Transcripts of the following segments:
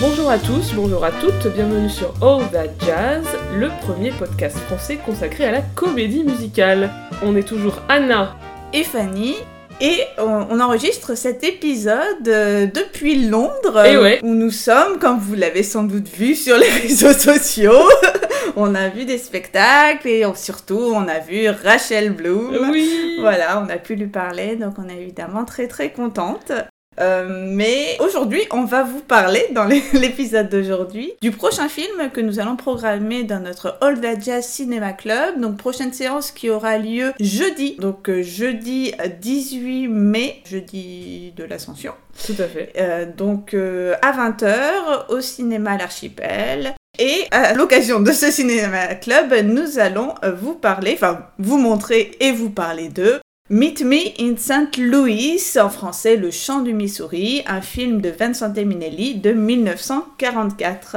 Bonjour à tous, bonjour à toutes, bienvenue sur All That Jazz, le premier podcast français consacré à la comédie musicale. On est toujours Anna et Fanny. Et on, enregistre cet épisode euh, depuis Londres, eh où nous sommes, comme vous l'avez sans doute vu sur les réseaux sociaux. on a vu des spectacles et surtout on a vu Rachel Bloom. Oui. Voilà, on a pu lui parler, donc on est évidemment très très contente. Euh, mais aujourd'hui, on va vous parler dans l'épisode d'aujourd'hui du prochain film que nous allons programmer dans notre All That Jazz Cinema Club. Donc prochaine séance qui aura lieu jeudi, donc euh, jeudi 18 mai, jeudi de l'Ascension. Tout à fait. Euh, donc à 20h au cinéma L'Archipel. Et à l'occasion de ce cinéma club, nous allons vous parler, enfin vous montrer et vous parler de Meet Me in St. Louis, en français Le Chant du Missouri, un film de Vincent Minelli de 1944.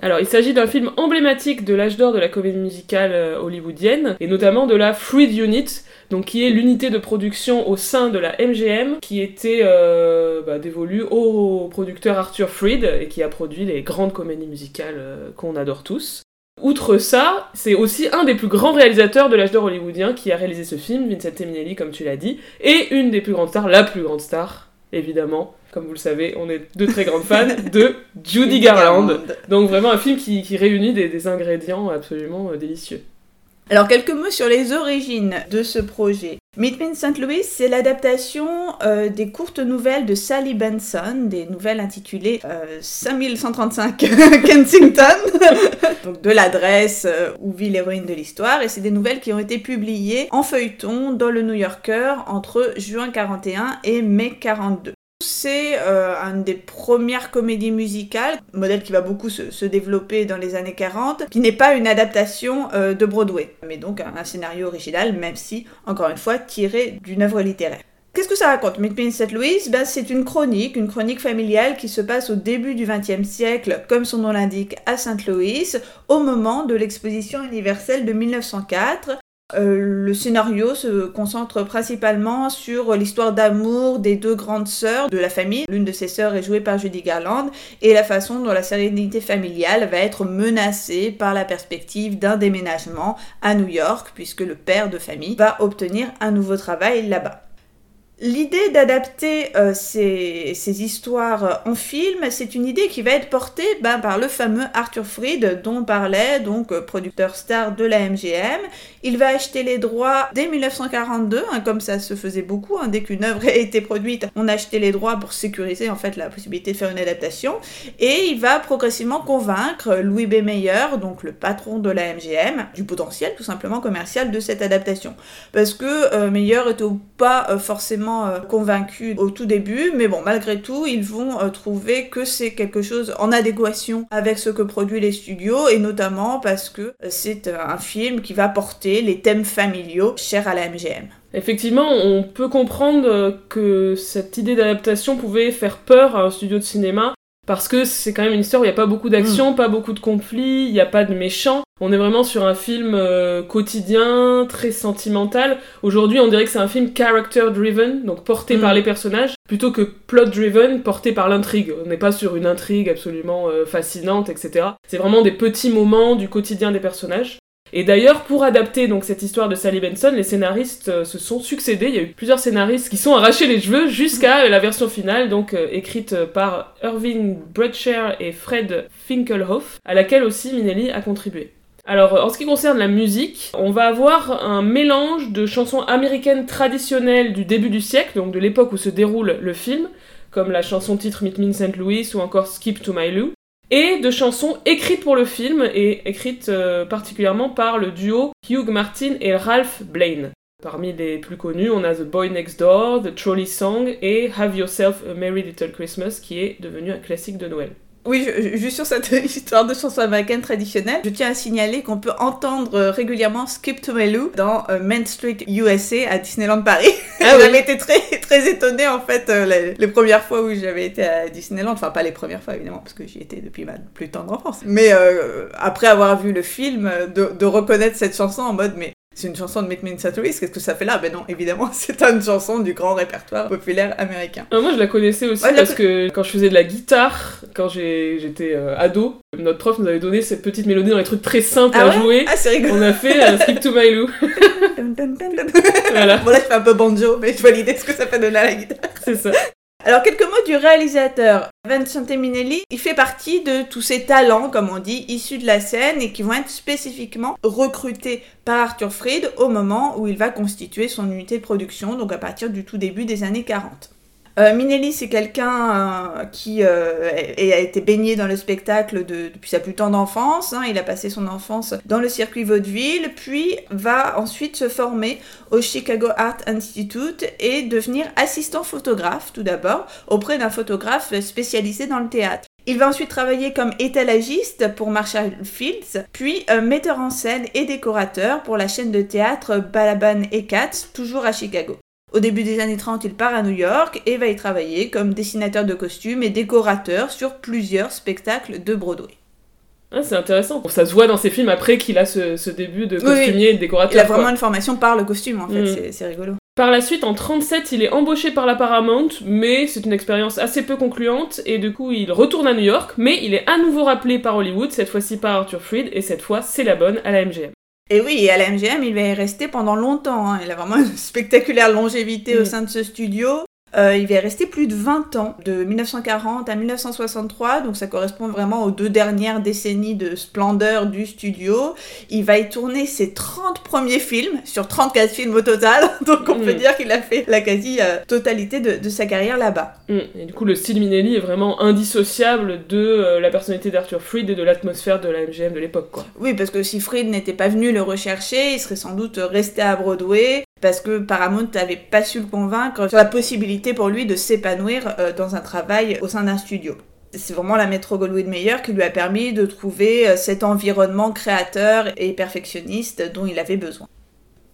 Alors, il s'agit d'un film emblématique de l'âge d'or de la comédie musicale euh, hollywoodienne, et notamment de la Freed Unit, donc qui est l'unité de production au sein de la MGM, qui était euh, bah, dévolue au producteur Arthur Freed, et qui a produit les grandes comédies musicales euh, qu'on adore tous. Outre ça, c'est aussi un des plus grands réalisateurs de l'âge d'or hollywoodien qui a réalisé ce film, Vincent Minelli, comme tu l'as dit, et une des plus grandes stars, la plus grande star, évidemment, comme vous le savez, on est de très grandes fans de Judy Garland. Donc vraiment un film qui, réunit des, ingrédients absolument euh, délicieux. Alors quelques mots sur les origines de ce projet. Meet Me in St. Louis, c'est l'adaptation euh, des courtes nouvelles de Sally Benson, des nouvelles intitulées 5135 euh, Kensington, donc de l'adresse euh, où vit l'héroïne de l'histoire, et c'est des nouvelles qui ont été publiées en feuilleton dans le New Yorker entre juin 41 et mai 42. C'est euh, une des premières comédies musicales, modèle qui va beaucoup se, développer dans les années 40, qui n'est pas une adaptation euh, de Broadway, mais donc un, scénario original, même si, encore une fois, tiré d'une œuvre littéraire. Qu'est-ce que ça raconte Meet Me in St. Louis? Ben, C'est une chronique, une chronique familiale qui se passe au début du XXe siècle, comme son nom l'indique, à St. Louis, au moment de l'exposition universelle de 1904, euh, le scénario se concentre principalement sur l'histoire d'amour des deux grandes sœurs de la famille. L'une de ces sœurs est jouée par Judy Garland et la façon dont la sérénité familiale va être menacée par la perspective d'un déménagement à New York puisque le père de famille va obtenir un nouveau travail là-bas. L'idée d'adapter euh, ces, histoires en film, c'est une idée qui va être portée ben, par le fameux Arthur Freed dont on parlait, donc euh, producteur star de la MGM. Il va acheter les droits dès 1942, hein, comme ça se faisait beaucoup, hein, dès qu'une œuvre a été produite, on achetait les droits pour sécuriser en fait la possibilité de faire une adaptation. Et il va progressivement convaincre Louis B. Mayer, donc le patron de la MGM, du potentiel tout simplement commercial de cette adaptation. Parce que euh, Meyer était pas forcément euh, convaincus au tout début, mais bon, malgré tout, ils vont euh, trouver que c'est quelque chose en adéquation avec ce que produisent les studios, et notamment parce que euh, c'est un film qui va porter les thèmes familiaux chers à la MGM. Effectivement, on peut comprendre que cette idée d'adaptation pouvait faire peur à un studio de cinéma, parce que c'est quand même une histoire où il n'y a pas beaucoup d'action, mm. pas beaucoup de conflits, il n'y a pas de méchants. On est vraiment sur un film euh, quotidien, très sentimental. Aujourd'hui, on dirait que c'est un film character-driven, donc porté par mm. les personnages, plutôt que plot-driven, porté par l'intrigue. On n'est pas sur une intrigue absolument euh, fascinante, etc. C'est vraiment des petits moments du quotidien des personnages. Et d'ailleurs, pour adapter donc cette histoire de Sally Benson, les scénaristes euh, se sont succédés. Il y a eu plusieurs scénaristes qui sont arrachés les cheveux jusqu'à la version finale, donc euh, écrite par Irving Bradshaw et Fred Finkelhoff, à laquelle aussi Minelli a contribué. Alors, en ce qui concerne la musique, on va avoir un mélange de chansons américaines traditionnelles du début du siècle, donc de l'époque où se déroule le film, comme la chanson titre Meet Me in St. Louis ou encore Skip to My Lou, et de chansons écrites pour le film et écrites euh, particulièrement par le duo Hugh Martin et Ralph Blaine. Parmi les plus connus, on a The Boy Next Door, The Trolley Song et Have Yourself a Merry Little Christmas qui est devenu un classique de Noël. Oui, juste sur cette histoire de chanson américaine traditionnelle, je tiens à signaler qu'on peut entendre euh, régulièrement Skip to My Lou dans euh, Main Street USA à Disneyland Paris. Ah j'avais été très, très étonnée en fait euh, les, premières fois où j'avais été à Disneyland. Enfin, pas les premières fois évidemment, parce que j'y étais depuis ma plus tendre enfance. Mais après avoir vu le film, de, de reconnaître cette chanson en mode, mais c'est une chanson de Meet Me in St. Louis, qu'est-ce que ça fait là? Ben non, évidemment, c'est une chanson du grand répertoire populaire américain. Ah, moi, je la connaissais aussi parce que quand je faisais de la guitare, quand j'étais euh, ado, notre prof nous avait donné cette petite mélodie dans les trucs très simples ah à jouer. Ah, c'est rigolo. On a fait un Skip to My Lou. voilà. Bon, là, je fais un peu banjo, mais je vois l'idée de ce que ça fait donner à la guitare. C'est ça. Alors quelques mots du réalisateur. Vincente Minelli, il fait partie de tous ces talents, comme on dit, issus de la scène et qui vont être spécifiquement recrutés par Arthur Fried au moment où il va constituer son unité de production, donc à partir du tout début des années 40. Euh, Minelli, c'est quelqu'un euh, qui euh, a été baigné dans le spectacle depuis sa plus tendre enfance. Hein. Il a passé son enfance dans le circuit vaudeville, puis va ensuite se former au Chicago Art Institute et devenir assistant photographe tout d'abord auprès d'un photographe spécialisé dans le théâtre. Il va ensuite travailler comme étalagiste pour Marshall Fields, puis metteur en scène et décorateur pour la chaîne de théâtre Balaban et Katz, toujours à Chicago. Au début des années 30, il part à New York et va y travailler comme dessinateur de costumes et décorateur sur plusieurs spectacles de Broadway. Ah, c'est intéressant. Ça se voit dans ses films après qu'il a ce, début de costumier et de décorateur. Il a vraiment une formation par le costume en fait, mm. c'est rigolo. Par la suite, en 37, il est embauché par la Paramount, mais c'est une expérience assez peu concluante, et du coup, il retourne à New York, mais il est à nouveau rappelé par Hollywood, cette fois-ci par Arthur Freed, et cette fois, c'est la bonne à la MGM. Et oui, à la MGM, il va y rester pendant longtemps. Hein. Il a vraiment une spectaculaire longévité au mm. sein de ce studio. Euh, il va rester plus de 20 ans, de 1940 à 1963, donc ça correspond vraiment aux deux dernières décennies de splendeur du studio. Il va y tourner ses 30 premiers films, sur 34 films au total, donc on peut mm. dire qu'il a fait la quasi-totalité de, sa carrière là-bas. Mm. Et du coup, le style Minelli est vraiment indissociable de euh, la personnalité d'Arthur Freed et de l'atmosphère de la MGM de l'époque. quoi. Oui, parce que si Freed n'était pas venu le rechercher, il serait sans doute resté à Broadway, parce que Paramount n'avait pas su le convaincre sur la possibilité pour lui de s'épanouir euh, dans un travail au sein d'un studio. C'est vraiment la métro Goldwyn Mayer qui lui a permis de trouver euh, cet environnement créateur et perfectionniste dont il avait besoin.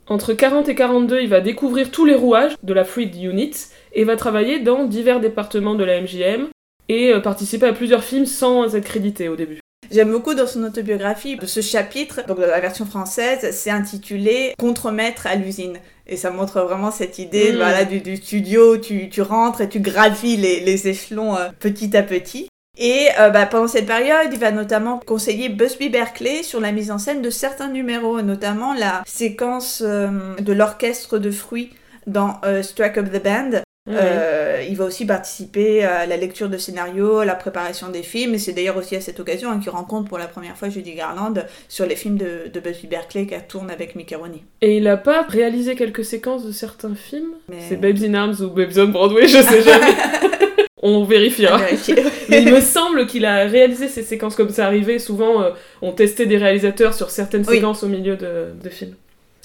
Entre 40 et 42, il va découvrir tous les rouages de la Freed Unit et va travailler dans divers départements de la MGM et euh, participer à plusieurs films sans être crédité au début. J'aime beaucoup dans son autobiographie ce chapitre, donc la version française, c'est intitulé Contremaître à l'usine. Et ça montre vraiment cette idée mm. voilà, du, studio, tu, tu rentres et tu gravis les, les échelons euh, petit à petit. Et euh, bah, pendant cette période, il va notamment conseiller Busby Berkeley sur la mise en scène de certains numéros, notamment la séquence euh, de l'orchestre de fruits dans Strike Up the Band, euh, il va aussi participer à la lecture de scénarios, à la préparation des films, et c'est d'ailleurs aussi à cette occasion hein, qu'il rencontre pour la première fois Judy Garland sur les films de, de Busby Berkeley qu'elle tourne avec Mickey Rooney. Et il a pas réalisé quelques séquences de certains films C'est Babes in Arms ou Babes on Broadway, je sais jamais. on vérifiera. Mais il me semble qu'il a réalisé ces séquences comme ça arrivait. Souvent, euh, on testait des réalisateurs sur certaines séquences au milieu de, de films.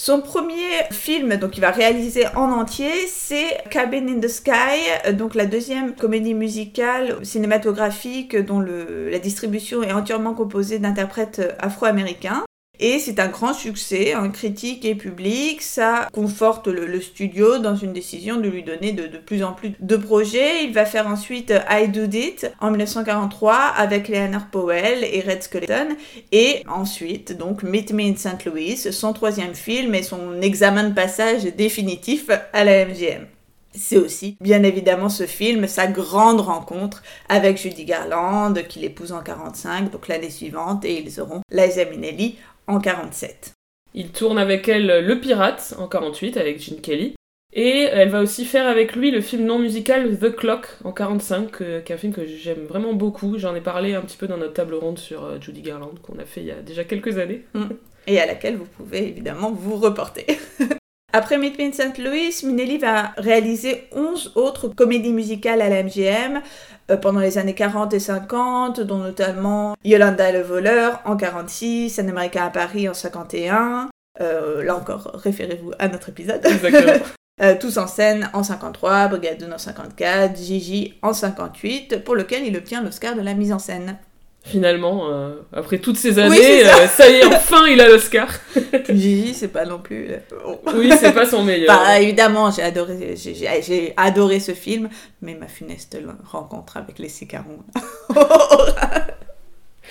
Son premier film, donc il va réaliser en entier, c'est Cabin in the Sky, donc la deuxième comédie musicale cinématographique dont la distribution est entièrement composée d'interprètes afro-américains. Et c'est un grand succès, en critique et public. Ça conforte le, studio dans une décision de lui donner de, plus en plus de projets. Il va faire ensuite I Do It en 1943 avec Leonard Powell et Red Skeleton. Et ensuite, donc, Meet Me in St. Louis, son troisième film et son examen de passage définitif à la MGM. C'est aussi, bien évidemment, ce film, sa grande rencontre avec Judy Garland, qu'il épouse en 45, donc l'année suivante, et ils auront Liza Minnelli en 47. Il tourne avec elle Le Pirate en 48 avec Gene Kelly. Et elle va aussi faire avec lui le film non musical The Clock en 45, euh, qui est un film que j'aime vraiment beaucoup. J'en ai parlé un petit peu dans notre table ronde sur euh, Judy Garland qu'on a fait il y a déjà quelques années. Mm. Et à laquelle vous pouvez évidemment vous reporter. Après Meet Me in St. Louis, Minelli va réaliser 11 autres comédies musicales à la MGM euh, pendant les années 40 et 50, dont notamment Yolanda et le voleur en 46, Un Américain à Paris en 51. Euh, là encore, référez-vous à notre épisode. Euh, tous en scène en 53, Brigade en 54, Gigi en 58, pour lequel il obtient l'Oscar de la mise en scène finalement, euh, après toutes ces années, euh, ça. y est, enfin il a l'Oscar. Gigi, c'est pas non plus. Euh, oui, c'est pas son meilleur. Bah, évidemment, j'ai adoré, j'ai, adoré ce film, mais ma funeste rencontre avec les Sicarons.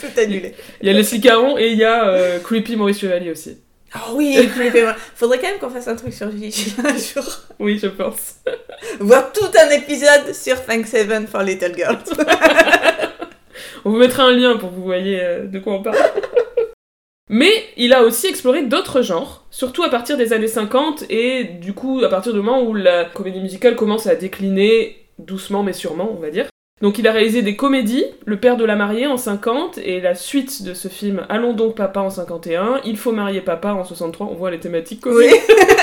Tout annulé. Il y a les Sicarons et il y a Creepy Maurice Chevalier aussi. Oh oui, faudrait quand même qu'on fasse un truc sur Gigi un jour. Oui, je pense. Voir tout un épisode sur Thanksgiving for Little Girls. On vous mettra un lien pour que vous voyez euh, de quoi on parle. Mais il a aussi exploré d'autres genres, surtout à partir des années 50 et du coup à partir du moment où la comédie musicale commence à décliner doucement mais sûrement, on va dire. Donc il a réalisé des comédies, Le père de la mariée en 50 et la suite de ce film Allons donc papa en 51, Il faut marier papa en 63, on voit les thématiques comiques.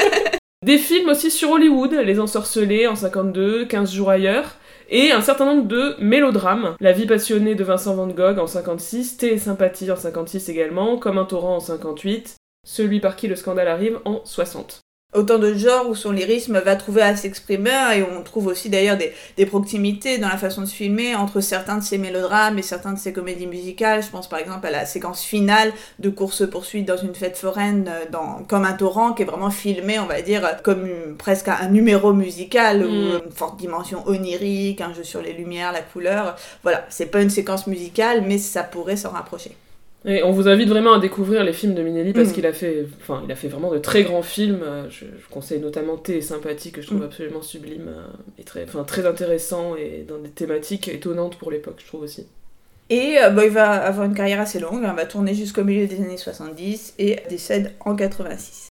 des films aussi sur Hollywood, Les ensorcelés en 52, 15 jours ailleurs, et un certain nombre de mélodrames. La vie passionnée de Vincent Van Gogh en 56, Thé et sympathie en 56 également, Comme un torrent en 58, Celui par qui le scandale arrive en 60 autant de genres où son lyrisme va trouver à s'exprimer et on trouve aussi d'ailleurs des, proximités dans la façon de se filmer entre certains de ses mélodrames et certains de ses comédies musicales. Je pense par exemple à la séquence finale de course-poursuite dans une fête foraine euh, dans, comme un torrent qui est vraiment filmé, on va dire, comme presque un numéro musical ou mm. une forte dimension onirique, un jeu sur les lumières, la couleur. Voilà, c'est pas une séquence musicale mais ça pourrait s'en rapprocher. Et on vous invite vraiment à découvrir les films de Minelli parce mm. qu'il a fait, enfin, il a fait vraiment de très grands films. Euh, je, conseille notamment Thé et Sympathie que je trouve mm. absolument sublime euh, et très, enfin, très intéressant et dans des thématiques étonnantes pour l'époque, je trouve aussi. Et euh, bah, il va avoir une carrière assez longue, il va tourner jusqu'au milieu des années 70 et décède en 86.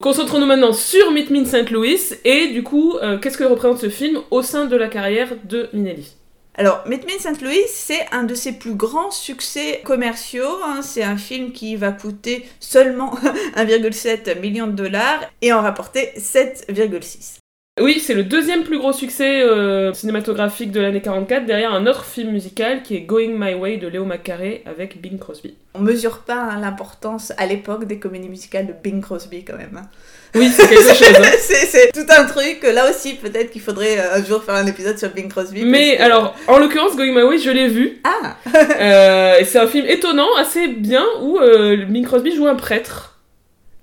Concentrons-nous maintenant sur Meet Me in St. Louis et du coup, qu'est-ce que représente ce film au sein de la carrière de Minelli alors, Meet Me in St. Louis, c'est un de ses plus grands succès commerciaux. Hein. C'est un film qui va coûter seulement 1,7 million de dollars et en rapporter 7,6. Oui, c'est le deuxième plus gros succès euh, cinématographique de l'année 44, derrière un autre film musical qui est Going My Way de Léo McCarey avec Bing Crosby. On mesure pas hein, l'importance à l'époque des comédies musicales de Bing Crosby quand même. Hein. Oui, c'est quelque chose. Hein. c'est tout un truc. Là aussi, peut-être qu'il faudrait euh, un jour faire un épisode sur Bing Crosby. Mais alors, en l'occurrence, Going My Way, je l'ai vu. Ah euh, C'est un film étonnant, assez bien, où Bing Crosby joue un prêtre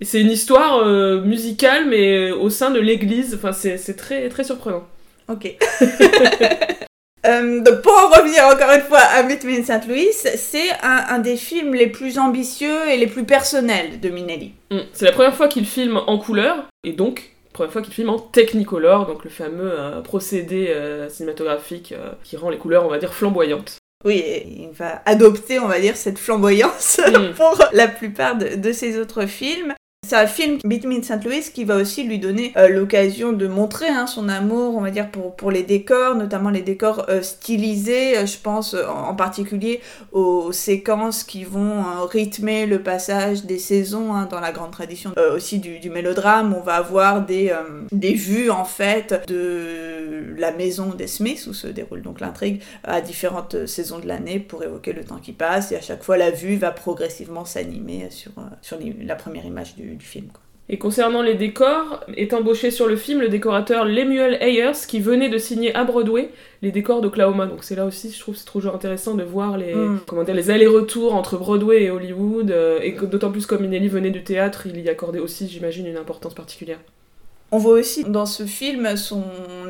c'est une histoire euh, musicale, mais au sein de l'église. Enfin, c'est très, très surprenant. Ok. Euh, donc pour en revenir encore une fois à Meet Me in St. Louis, c'est un, des films les plus ambitieux et les plus personnels de Minelli. Mm. C'est la première fois qu'il filme en couleur, et donc première fois qu'il filme en Technicolor, donc le fameux euh, procédé cinématographique qui rend les couleurs, on va dire, flamboyantes. Oui, il va adopter, on va dire, cette flamboyance mm. pour la plupart de, de ses autres films. C'est un film, in St. Louis, qui va aussi lui donner euh, l'occasion de montrer hein, son amour, on va dire, pour, les décors, notamment les décors euh, stylisés. Euh, je pense en, particulier aux séquences qui vont rythmer le passage des saisons hein, dans la grande tradition aussi du, du, mélodrame. On va avoir des, vues, en fait, de la maison des Smiths, où se déroule donc l'intrigue, à différentes saisons de l'année pour évoquer le temps qui passe. Et à chaque fois, la vue va progressivement s'animer sur, sur la première image du, film. Et concernant les décors, est embauché sur le film le décorateur Lemuel Ayers qui venait de signer à Broadway les décors d'Oklahoma. Donc c'est là aussi, je trouve, c'est toujours intéressant de voir les, mm. comment dire, les allers-retours entre Broadway et Hollywood. Euh, et d'autant plus comme Minelli venait du théâtre, il y accordait aussi, j'imagine, une importance particulière. On voit aussi dans ce film son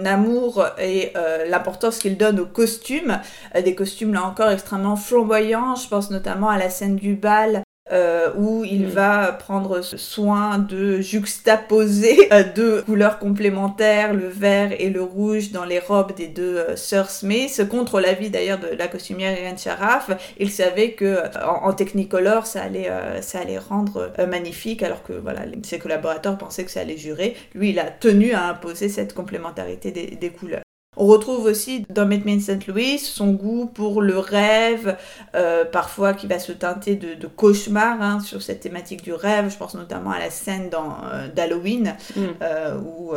amour et euh, l'importance qu'il donne aux costumes, euh, des costumes là encore extrêmement flamboyants. Je pense notamment à la scène du bal euh, où il va prendre soin de juxtaposer euh, deux couleurs complémentaires, le vert et le rouge, dans les robes des deux euh, sœurs Smith, contre l'avis d'ailleurs de la costumière Irene Sharaf. Il savait que en, Technicolor, ça allait, ça allait rendre magnifique, alors que voilà, ses collaborateurs pensaient que ça allait jurer. Lui, il a tenu à imposer cette complémentarité des couleurs. On retrouve aussi dans in St. Louis son goût pour le rêve, euh, parfois qui va se teinter de, de cauchemar hein, sur cette thématique du rêve. Je pense notamment à la scène euh, d'Halloween, mm. euh, où,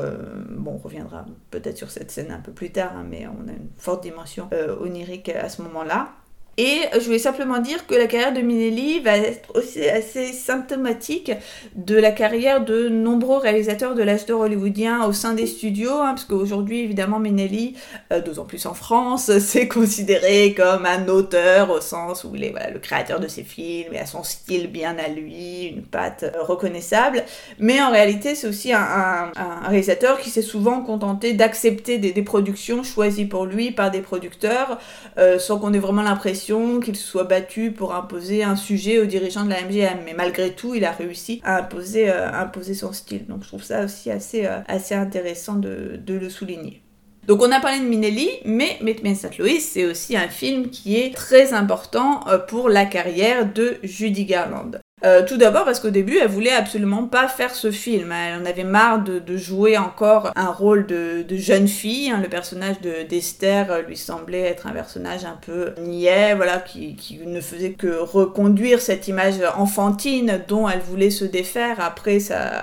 bon, on reviendra peut-être sur cette scène un peu plus tard, hein, mais on a une forte dimension onirique à ce moment-là. Et je voulais simplement dire que la carrière de Minelli va être aussi assez symptomatique de la carrière de nombreux réalisateurs de l'âge d'or hollywoodien au sein des studios, hein, parce qu'aujourd'hui, évidemment, Minelli, euh, d'autant plus en France, c'est considéré comme un auteur au sens où il est le créateur de ses films et a son style bien à lui, une patte euh, reconnaissable. Mais en réalité, c'est aussi un, réalisateur qui s'est souvent contenté d'accepter des, productions choisies pour lui par des producteurs, euh, sans qu'on ait vraiment l'impression question qu'il soit battu pour imposer un sujet aux dirigeants de la MGM. Mais malgré tout, il a réussi à imposer, imposer son style. Donc je trouve ça aussi assez, assez intéressant de, le souligner. Donc on a parlé de Minelli, mais Meet St. Louis, c'est aussi un film qui est très important euh, pour la carrière de Judy Garland. Euh, tout d'abord parce qu'au début, elle voulait absolument pas faire ce film. Elle en avait marre de, jouer encore un rôle de, jeune fille. Hein. Le personnage d'Esther euh, lui semblait être un personnage un peu niais, voilà, qui, ne faisait que reconduire cette image enfantine dont elle voulait se défaire après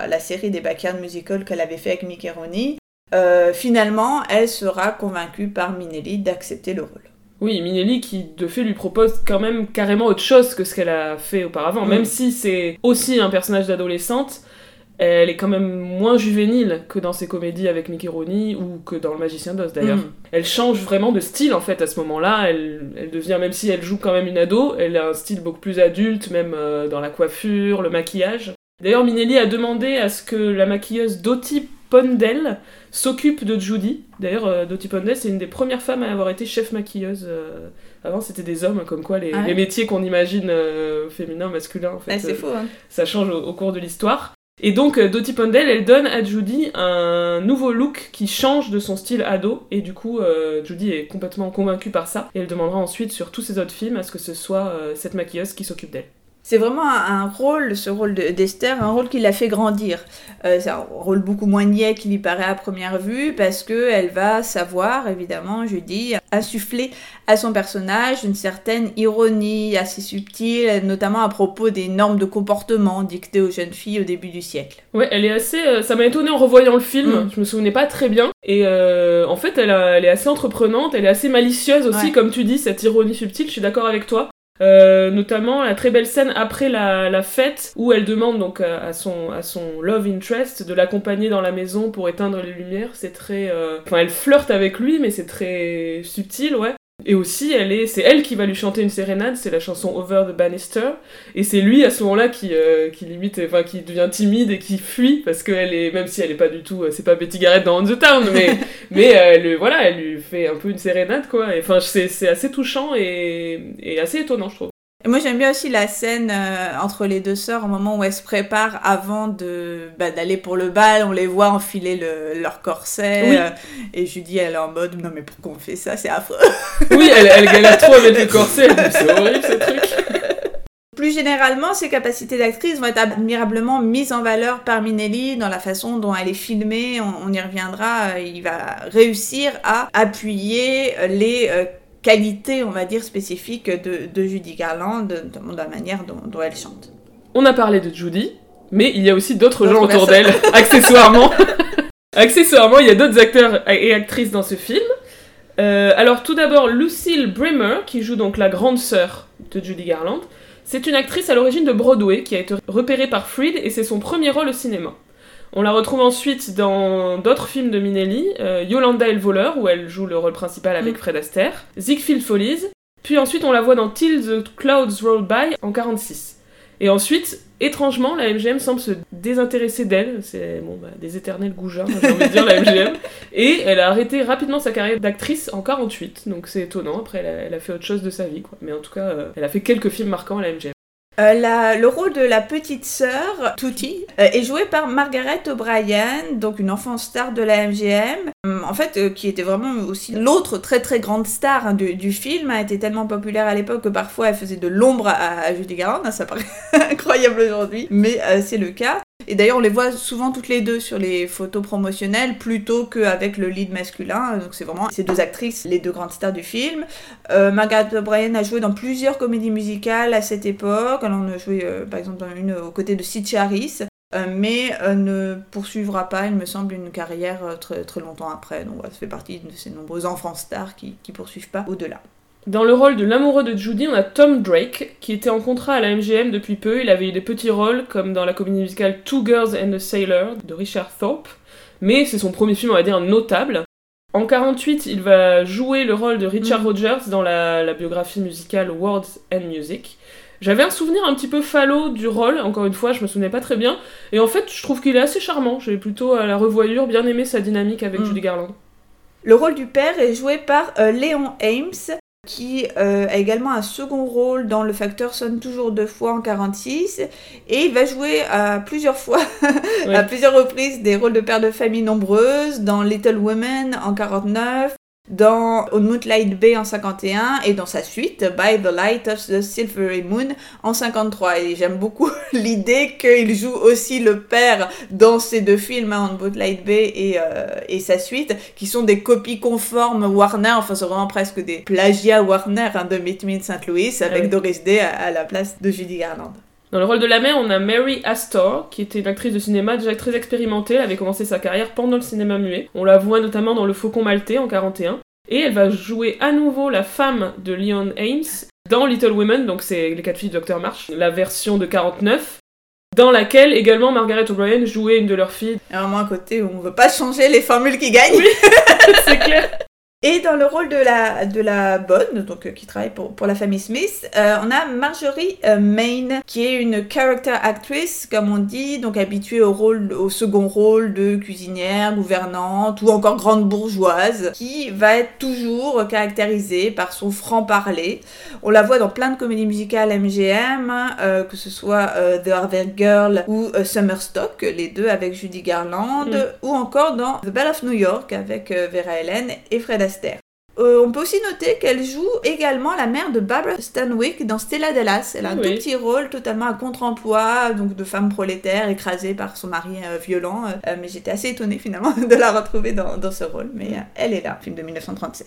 la série des Backyard Musical qu'elle avait fait avec Mickey. Euh, finalement, elle sera convaincue par Minelli d'accepter le rôle. Oui, Minelli qui de fait lui propose quand même carrément autre chose que ce qu'elle a fait auparavant. Même mm. si c'est aussi un personnage d'adolescente, elle est quand même moins juvénile que dans ses comédies avec Mickey Rooney ou que dans Le Magicien d'Oz d'ailleurs. Mm. Elle change vraiment de style en fait à ce moment-là. Elle, elle, devient, même si elle joue quand même une ado, elle a un style beaucoup plus adulte, même euh, dans la coiffure, le maquillage. D'ailleurs, Minelli a demandé à ce que la maquilleuse Dottie Pondell s'occupe de Judy. D'ailleurs, euh, Dottie Pondell, c'est une des premières femmes à avoir été chef maquilleuse. Euh, avant, c'était des hommes, comme quoi les, ah métiers qu'on imagine euh, féminins, masculins, en fait, ah, c'est faux, hein. ça change au, cours de l'histoire. Et donc, Dottie Pondell, elle donne à Judy un nouveau look qui change de son style ado. Et du coup, Judy est complètement convaincue par ça. Et elle demandera ensuite sur tous ses autres films à ce que ce soit cette maquilleuse qui s'occupe d'elle c'est vraiment un, rôle, ce rôle d'Esther, un rôle qui l'a fait grandir. Euh, c'est un rôle beaucoup moins niais qu'il y paraît à première vue, parce qu'elle va savoir, évidemment, je dis, insuffler à son personnage une certaine ironie assez subtile, notamment à propos des normes de comportement dictées aux jeunes filles au début du siècle. Ouais, elle est assez... Euh, ça m'a étonné en revoyant le film, mm. je me souvenais pas très bien, et euh, en fait, elle, elle, est assez entreprenante, elle est assez malicieuse aussi, comme tu dis, cette ironie subtile, je suis d'accord avec toi. Euh, notamment la très belle scène après la, fête où elle demande donc à, son, à son love interest de l'accompagner dans la maison pour éteindre les lumières. C'est très, euh, enfin, elle flirte avec lui, mais c'est très subtil, ouais. Et aussi, elle est, c'est elle qui va lui chanter une sérénade, c'est la chanson Over the Banister, et c'est lui à ce moment-là qui, euh, qui limite, enfin qui devient timide et qui fuit parce qu'elle est, même si elle est pas du tout, c'est pas Betty Garrett dans On the Town, mais mais elle, voilà, elle lui fait un peu une sérénade quoi. Enfin, c'est, c'est assez touchant et, et assez étonnant, je trouve. Et moi j'aime bien aussi la scène euh, entre les deux sœurs au moment où elles se préparent avant de bah, d'aller pour le bal, on les voit enfiler le, leur corset euh, et Judy elle est en mode non mais pourquoi on fait ça? C'est affreux. Oui elle, elle galère trop avec le corset, c'est horrible ce truc. Plus généralement, ses capacités d'actrice vont être admirablement mises en valeur par Minelli dans la façon dont elle est filmée. On, on y reviendra. Euh, il va réussir à appuyer les qualité, on va dire, spécifique de, Judy Garland, notamment dans la manière dont, elle chante. On a parlé de Judy, mais il y a aussi d'autres gens autour d'elle, accessoirement. accessoirement, il y a d'autres acteurs et actrices dans ce film. Euh, alors tout d'abord, Lucille Brimmer, qui joue donc la grande sœur de Judy Garland. C'est une actrice à l'origine de Broadway qui a été repérée par Freed et c'est son premier rôle au cinéma. On la retrouve ensuite dans d'autres films de Minelli, euh, Yolanda et le voleur, où elle joue le rôle principal avec mm. Fred Astaire, Ziegfeld Follies, puis ensuite on la voit dans Till the Clouds Roll By en 46. Et ensuite, étrangement, la MGM semble se désintéresser d'elle, c'est bon, bah, des éternels goujats, j'ai envie de dire, la MGM, et elle a arrêté rapidement sa carrière d'actrice en 48, donc c'est étonnant, après elle a, fait autre chose de sa vie, quoi. mais en tout cas, euh, elle a fait quelques films marquants à la MGM. Euh, le rôle de la petite sœur, Tutti, euh, est joué par Margaret O'Brien, donc une enfant star de la MGM, euh, en fait, qui était vraiment aussi l'autre très très grande star hein, du, film, a été tellement populaire à l'époque que parfois elle faisait de l'ombre à, Judy Garland, hein, ça paraît incroyable aujourd'hui, mais c'est le cas. Et d'ailleurs, on les voit souvent toutes les deux sur les photos promotionnelles plutôt qu'avec le lead masculin. Donc, c'est vraiment ces deux actrices, les deux grandes stars du film. Euh, Margaret O'Brien a joué dans plusieurs comédies musicales à cette époque. Elle en a joué, euh, par exemple, dans une aux côtés de Sid Charis. Euh, mais ne poursuivra pas, il me semble, une carrière très, très longtemps après. Donc, ça fait partie de ces nombreux enfants stars qui ne poursuivent pas au-delà. Dans le rôle de l'amoureux de Judy, on a Tom Drake, qui était en contrat à la MGM depuis peu. Il avait eu des petits rôles, comme dans la comédie musicale Two Girls and a Sailor de Richard Thorpe, mais c'est son premier film, on va dire, notable. En 48, il va jouer le rôle de Richard mm. Rogers dans la, biographie musicale Words and Music. J'avais un souvenir un petit peu falot du rôle, encore une fois, je me souvenais pas très bien. Et en fait, je trouve qu'il est assez charmant. J'ai plutôt, à la revoyure, bien aimé sa dynamique avec mm. Judy Garland. Le rôle du père est joué par euh, Léon Ames, qui euh, a également un second rôle dans Le Facteur sonne toujours deux fois en 46 et il va jouer à plusieurs fois, à plusieurs reprises des rôles de père de famille nombreuses dans Little Women en 49, dans On Moonlight Bay en 51 et dans sa suite By the Light of the Silvery Moon en 53 et j'aime beaucoup l'idée qu'il joue aussi le père dans ces deux films hein, On Moonlight Bay et, euh, et sa suite qui sont des copies conformes Warner enfin c'est vraiment presque des plagiats Warner hein, de Meet Me in St. Louis avec Doris Day à, la place de Judy Garland. Dans le rôle de la mère, on a Mary Astor, qui était une actrice de cinéma déjà très expérimentée. Elle avait commencé sa carrière pendant le cinéma muet. On la voit notamment dans Le Faucon Maltais en 41. Et elle va jouer à nouveau la femme de Leon Ames dans Little Women, donc c'est les quatre filles de Dr. March, la version de 49 dans laquelle également Margaret O'Brien jouait une de leurs filles. Il y a vraiment un côté où on veut pas changer les formules qui gagnent. Oui, c'est clair. Et dans le rôle de la, de la bonne, donc euh, qui travaille pour, pour la famille Smith, euh, on a Marjorie euh, Main, qui est une character actress, comme on dit, donc habituée au rôle, au second rôle de cuisinière, gouvernante ou encore grande bourgeoise, qui va être toujours caractérisée par son franc-parler. On la voit dans plein de comédies musicales MGM, que ce soit The Harvard Girl ou Summer Stock, les deux avec Judy Garland, mm. ou encore dans The Belle of New York avec Vera Ellen et Fred Astaire. Euh, on peut aussi noter qu'elle joue également la mère de Barbara Stanwyck dans Stella Dallas. Elle a un tout petit rôle totalement à contre-emploi, donc de femme prolétaire écrasée par son mari euh, violent. Euh, mais j'étais assez étonnée finalement de la retrouver dans, dans ce rôle. Mais elle est là, film de 1937.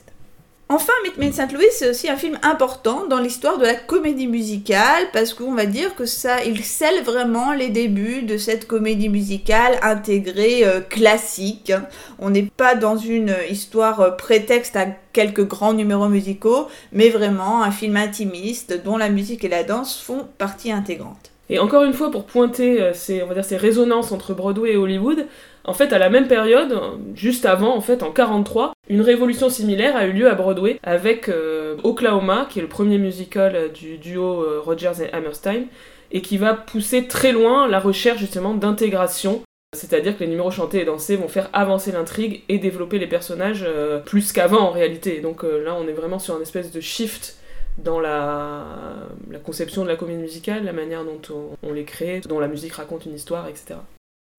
Enfin, Meet Me in St. Louis, c'est aussi un film important dans l'histoire de la comédie musicale parce qu'on va dire que ça, il scelle vraiment les débuts de cette comédie musicale intégrée euh, classique. On n'est pas dans une histoire euh, prétexte à quelques grands numéros musicaux, mais vraiment un film intimiste dont la musique et la danse font partie intégrante. Et encore une fois, pour pointer euh, ces, on va dire, ces résonances entre Broadway et Hollywood, en fait, à la même période, juste avant, en fait, en 43, une révolution similaire a eu lieu à Broadway avec euh, Oklahoma, qui est le premier musical euh, du duo Rogers et Hammerstein, et qui va pousser très loin la recherche justement d'intégration. C'est-à-dire que les numéros chantés et dansés vont faire avancer l'intrigue et développer les personnages plus qu'avant en réalité. Donc là, on est vraiment sur un espèce de shift dans la, conception de la comédie musicale, la manière dont on les crée, dont la musique raconte une histoire, etc.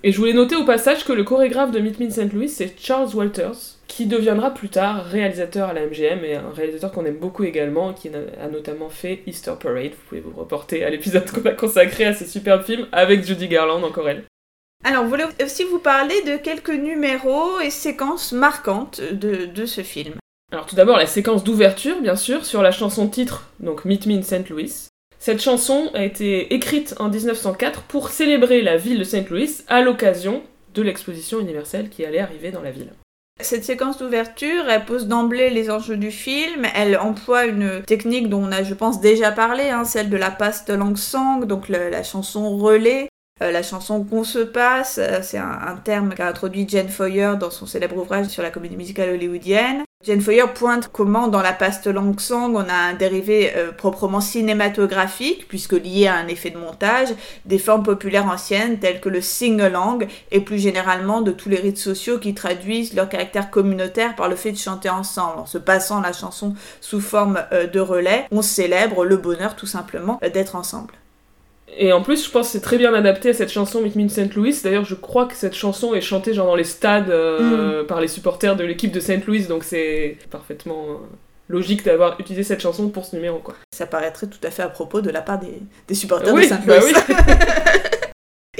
Et je voulais noter au passage que le chorégraphe de Meet Me in St. Louis, c'est Charles Walters, qui deviendra plus tard réalisateur à la MGM et un réalisateur qu'on aime beaucoup également, qui a notamment fait Easter Parade. Vous pouvez vous reporter à l'épisode qu'on a consacré à ce superbe film avec Judy Garland, encore elle. Alors, je voulais aussi vous parler de quelques numéros et séquences marquantes de, de ce film. Alors tout d'abord la séquence d'ouverture, bien sûr, sur la chanson titre, donc Meet Me in St. Louis. Cette chanson a été écrite en 1904 pour célébrer la ville de Saint Louis à l'occasion de l'exposition universelle qui allait arriver dans la ville. Cette séquence d'ouverture, elle pose d'emblée les enjeux du film. Elle emploie une technique dont on a, je pense, déjà parlé, hein, celle de la passe de langue sang, donc la chanson relais. Euh, la chanson Qu'on se passe, euh, c'est un, terme qu'a introduit Jane Foyer dans son célèbre ouvrage sur la comédie musicale hollywoodienne. Jane Foyer pointe comment dans la paste langue song on a un dérivé euh, proprement cinématographique, puisque lié à un effet de montage, des formes populaires anciennes telles que le sing-along et plus généralement de tous les rites sociaux qui traduisent leur caractère communautaire par le fait de chanter ensemble. En se passant la chanson sous forme de relais, on célèbre le bonheur tout simplement d'être ensemble. Et en plus, je pense que c'est très bien adapté à cette chanson Meet Me in St. Louis. D'ailleurs, je crois que cette chanson est chantée genre dans les stades euh, mm. par les supporters de l'équipe de St. Louis, donc c'est parfaitement euh, logique d'avoir utilisé cette chanson pour ce numéro, quoi. Ça paraîtrait tout à fait à propos de la part des, supporters de St. Bah Louis. oui.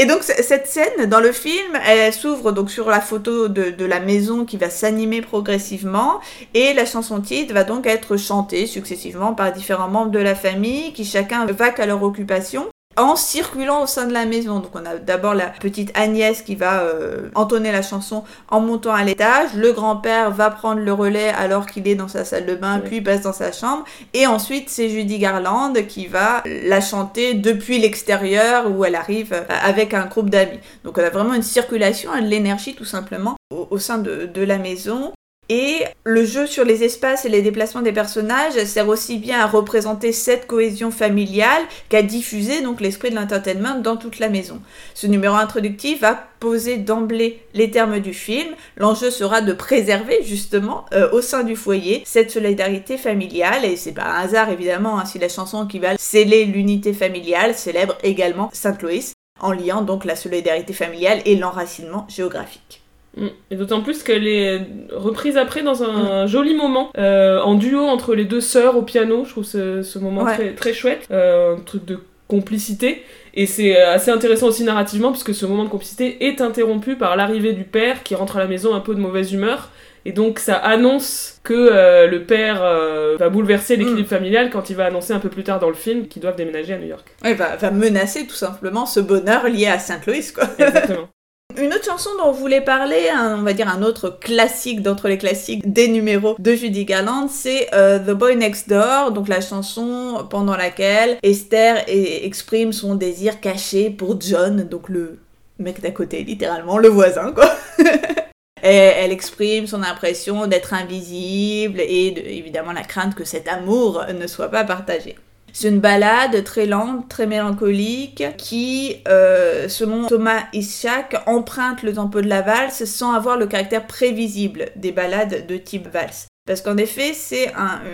Et donc cette scène dans le film, elle s'ouvre donc sur la photo de, de la maison qui va s'animer progressivement et la chanson titre va donc être chantée successivement par différents membres de la famille qui chacun va à leur occupation en circulant au sein de la maison. Donc on a d'abord la petite Agnès qui va euh, entonner la chanson en montant à l'étage, le grand-père va prendre le relais alors qu'il est dans sa salle de bain, puis passe dans sa chambre, et ensuite c'est Judy Garland qui va la chanter depuis l'extérieur où elle arrive euh, avec un groupe d'amis. Donc on a vraiment une circulation de l'énergie tout simplement au, sein de, de la maison. Et le jeu sur les espaces et les déplacements des personnages sert aussi bien à représenter cette cohésion familiale qu'à diffuser donc l'esprit de l'entertainment dans toute la maison. Ce numéro introductif va poser d'emblée les termes du film. L'enjeu sera de préserver justement euh, au sein du foyer cette solidarité familiale et c'est pas un hasard évidemment hein, si la chanson qui va sceller l'unité familiale célèbre également Saint-Louis en liant donc la solidarité familiale et l'enracinement géographique. Mm. Et d'autant plus qu'elle est reprise après dans un joli moment, euh, en duo entre les deux sœurs au piano. Je trouve ce, moment très, très chouette. Euh, un truc de complicité. Et c'est assez intéressant aussi narrativement, puisque ce moment de complicité est interrompu par l'arrivée du père qui rentre à la maison un peu de mauvaise humeur. Et donc ça annonce que euh, le père va bouleverser l'équilibre mm. familial quand il va annoncer un peu plus tard dans le film qu'ils doivent déménager à New York. Ouais, va, va menacer tout simplement ce bonheur lié à Saint-Louis, quoi. Exactement. Une autre chanson dont on voulait parler, on va dire un autre classique d'entre les classiques des numéros de Judy Garland, c'est euh, The Boy Next Door, donc la chanson pendant laquelle Esther exprime son désir caché pour John, donc le mec d'à côté, littéralement, le voisin, elle exprime son impression d'être invisible et évidemment la crainte que cet amour ne soit pas partagé. C'est une balade très lente, très mélancolique, qui, euh, selon Thomas Ishak, emprunte le tempo de la valse sans avoir le caractère prévisible des balades de type valse. Parce qu'en effet, c'est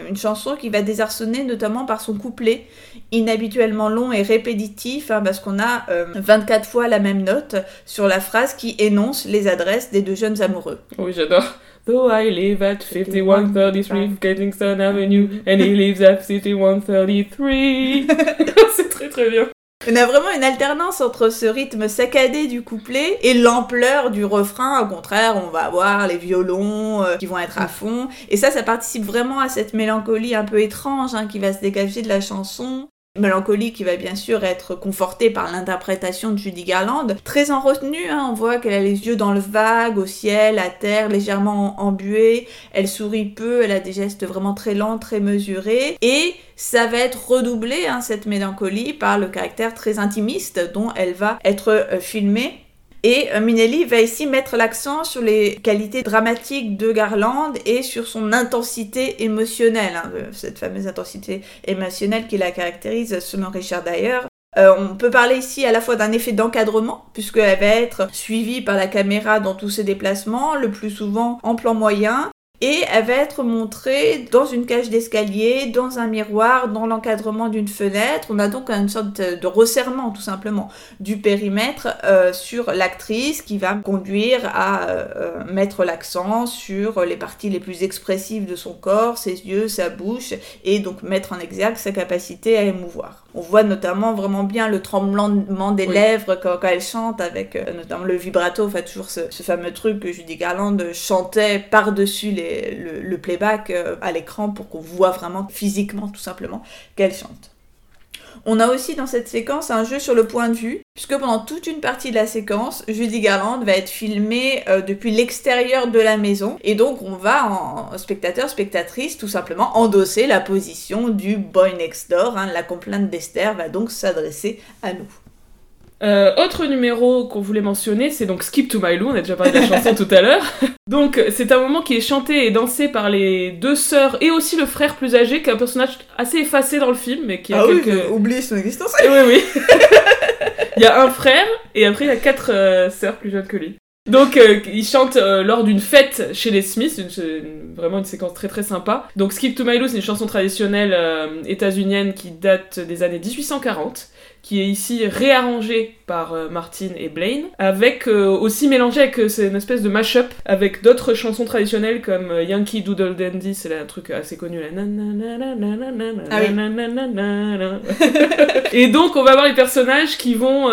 une chanson qui va désarçonner notamment par son couplet, inhabituellement long et répétitif, hein, parce qu'on a 24 euh, fois la même note sur la phrase qui énonce les adresses des deux jeunes amoureux. Oui, j'adore. Though I live at 5133 Kingston Avenue and he lives at 5133. c'est très très bien. On a vraiment une alternance entre ce rythme saccadé du couplet et l'ampleur du refrain. Au contraire, on va avoir les violons euh, qui vont être à fond. Et ça, ça participe vraiment à cette mélancolie un peu étrange hein, qui va se dégager de la chanson. Mélancolie qui va bien sûr être confortée par l'interprétation de Judy Garland. Très en retenue, hein, on voit qu'elle a les yeux dans le vague, au ciel, à terre, légèrement embuée. Elle sourit peu, elle a des gestes vraiment très lents, très mesurés. Et ça va être redoublé, hein, cette mélancolie, par le caractère très intimiste dont elle va être euh, filmée. Et euh, Minelli va ici mettre l'accent sur les qualités dramatiques de Garland et sur son intensité émotionnelle, hein, cette fameuse intensité émotionnelle qui la caractérise selon Richard Dyer. Euh, on peut parler ici à la fois d'un effet d'encadrement, puisqu'elle va être suivie par la caméra dans tous ses déplacements, le plus souvent en plan moyen, et elle va être montrée dans une cage d'escalier, dans un miroir, dans l'encadrement d'une fenêtre. On a donc une sorte de resserrement tout simplement du périmètre euh, sur l'actrice qui va conduire à euh, mettre l'accent sur les parties les plus expressives de son corps, ses yeux, sa bouche, et donc mettre en exergue sa capacité à émouvoir. On voit notamment vraiment bien le tremblement des lèvres quand, elle chante avec euh, notamment le vibrato, enfin toujours ce, ce fameux truc que Judy Garland chantait par-dessus les le, playback euh, à l'écran pour qu'on voit vraiment physiquement tout simplement qu'elle chante. On a aussi dans cette séquence un jeu sur le point de vue, puisque pendant toute une partie de la séquence, Judy Garland va être filmée euh, depuis l'extérieur de la maison, et donc on va en spectateur, spectatrice, tout simplement endosser la position du boy next door. Hein. La complainte d'Esther va donc s'adresser à nous. Euh, autre numéro qu'on voulait mentionner, c'est donc Skip to My Lou, on a déjà parlé de la chanson tout à l'heure. Donc c'est un moment qui est chanté et dansé par les deux sœurs et aussi le frère plus âgé, qui est un personnage assez effacé dans le film, mais qui a ah quelques... oui, oublié son existence. Oui, oui. il y a un frère et après il y a quatre euh, sœurs plus jeunes que lui. Donc euh, il chante lors d'une fête chez les Smiths, vraiment une séquence très très sympa. Donc Skip to My Lou, c'est une chanson traditionnelle états-unienne qui date des années 1840 qui est ici réarrangé par euh, Martin et Blaine, avec euh, aussi mélangé avec euh, c'est une espèce de mash-up avec d'autres chansons traditionnelles comme Yankee Doodle Dandy, c'est un truc assez connu là. et donc on va voir les personnages qui vont,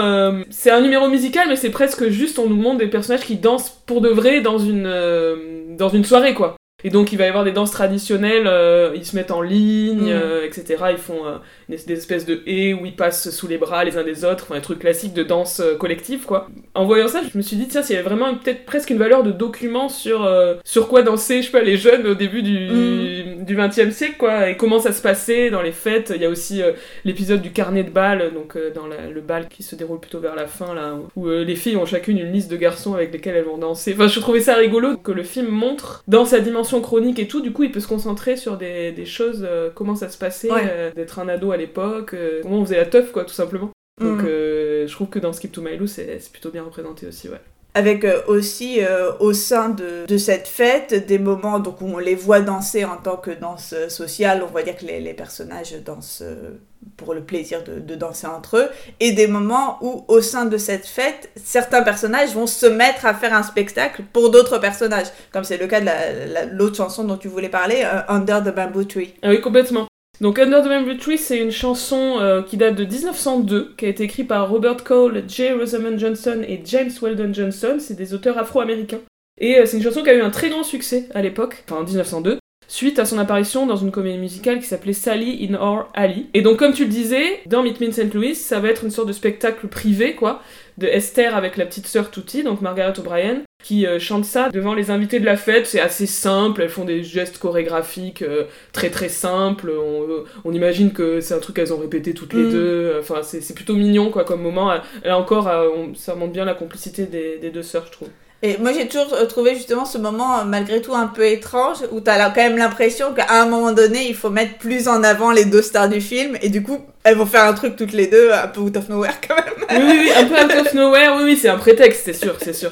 c'est un numéro musical mais c'est presque juste on nous montre des personnages qui dansent pour de vrai dans une dans une soirée quoi. Et donc il va y avoir des danses traditionnelles, ils se mettent en ligne, etc. Ils font des, espèces de haies où ils passent sous les bras les uns des autres, enfin un truc classique de danse euh, collective quoi. En voyant ça, je me suis dit tiens, s'il y avait vraiment peut-être presque une valeur de document sur euh, sur quoi danser, je sais pas, les jeunes au début du mm. du 20e siècle quoi, et comment ça se passait dans les fêtes. Il y a aussi euh, l'épisode du carnet de bal, donc dans le bal qui se déroule plutôt vers la fin là, où les filles ont chacune une liste de garçons avec lesquels elles vont danser. Enfin, je trouvais ça rigolo que le film montre dans sa dimension tension chronique et tout, du coup, il peut se concentrer sur des, des choses, euh, comment ça se passait Ouais. euh, d'être un ado à l'époque, euh, comment on faisait la teuf, quoi, tout simplement. Donc, euh, je trouve que dans Skip to My Lou, c'est plutôt bien représenté aussi, ouais. Avec euh, aussi euh, au sein de, de cette fête des moments donc, où on les voit danser en tant que danse sociale, on va dire que les, les personnages dansent euh, pour le plaisir de, de danser entre eux, et des moments où au sein de cette fête, certains personnages vont se mettre à faire un spectacle pour d'autres personnages, comme c'est le cas de la- la- l'autre chanson dont tu voulais parler, Under the Bamboo Tree. Ah oui, complètement. Donc Under the Bamboo Tree, c'est une chanson euh, qui date de 1902, qui a été écrite par Robert Cole, J. Rosamond Johnson et James Weldon Johnson. C'est des auteurs afro-américains. Et euh, c'est une chanson qui a eu un très grand succès à l'époque, enfin en 1902, suite à son apparition dans une comédie musicale qui s'appelait Sally in Our Alley. Et donc comme tu le disais, dans Meet Me in St. Louis, ça va être une sorte de spectacle privé, quoi, de Esther avec la petite sœur Tutti, donc Margaret O'Brien, qui euh, chante ça devant les invités de la fête. C'est assez simple, elles font des gestes chorégraphiques euh, très très simples. On, euh, on imagine que c'est un truc qu'elles ont répété toutes les Mm. deux. Enfin, c'est plutôt mignon quoi comme moment. Là encore, on- ça montre bien la complicité des, des deux sœurs, je trouve. Et moi j'ai toujours euh, trouvé justement ce moment euh, malgré tout un peu étrange où t'as quand même l'impression qu'à un moment donné il faut mettre plus en avant les deux stars du film et du coup elles vont faire un truc toutes les deux un peu out of nowhere quand même. oui, oui, un peu out of nowhere, oui, oui, c'est un prétexte, c'est sûr, c'est sûr.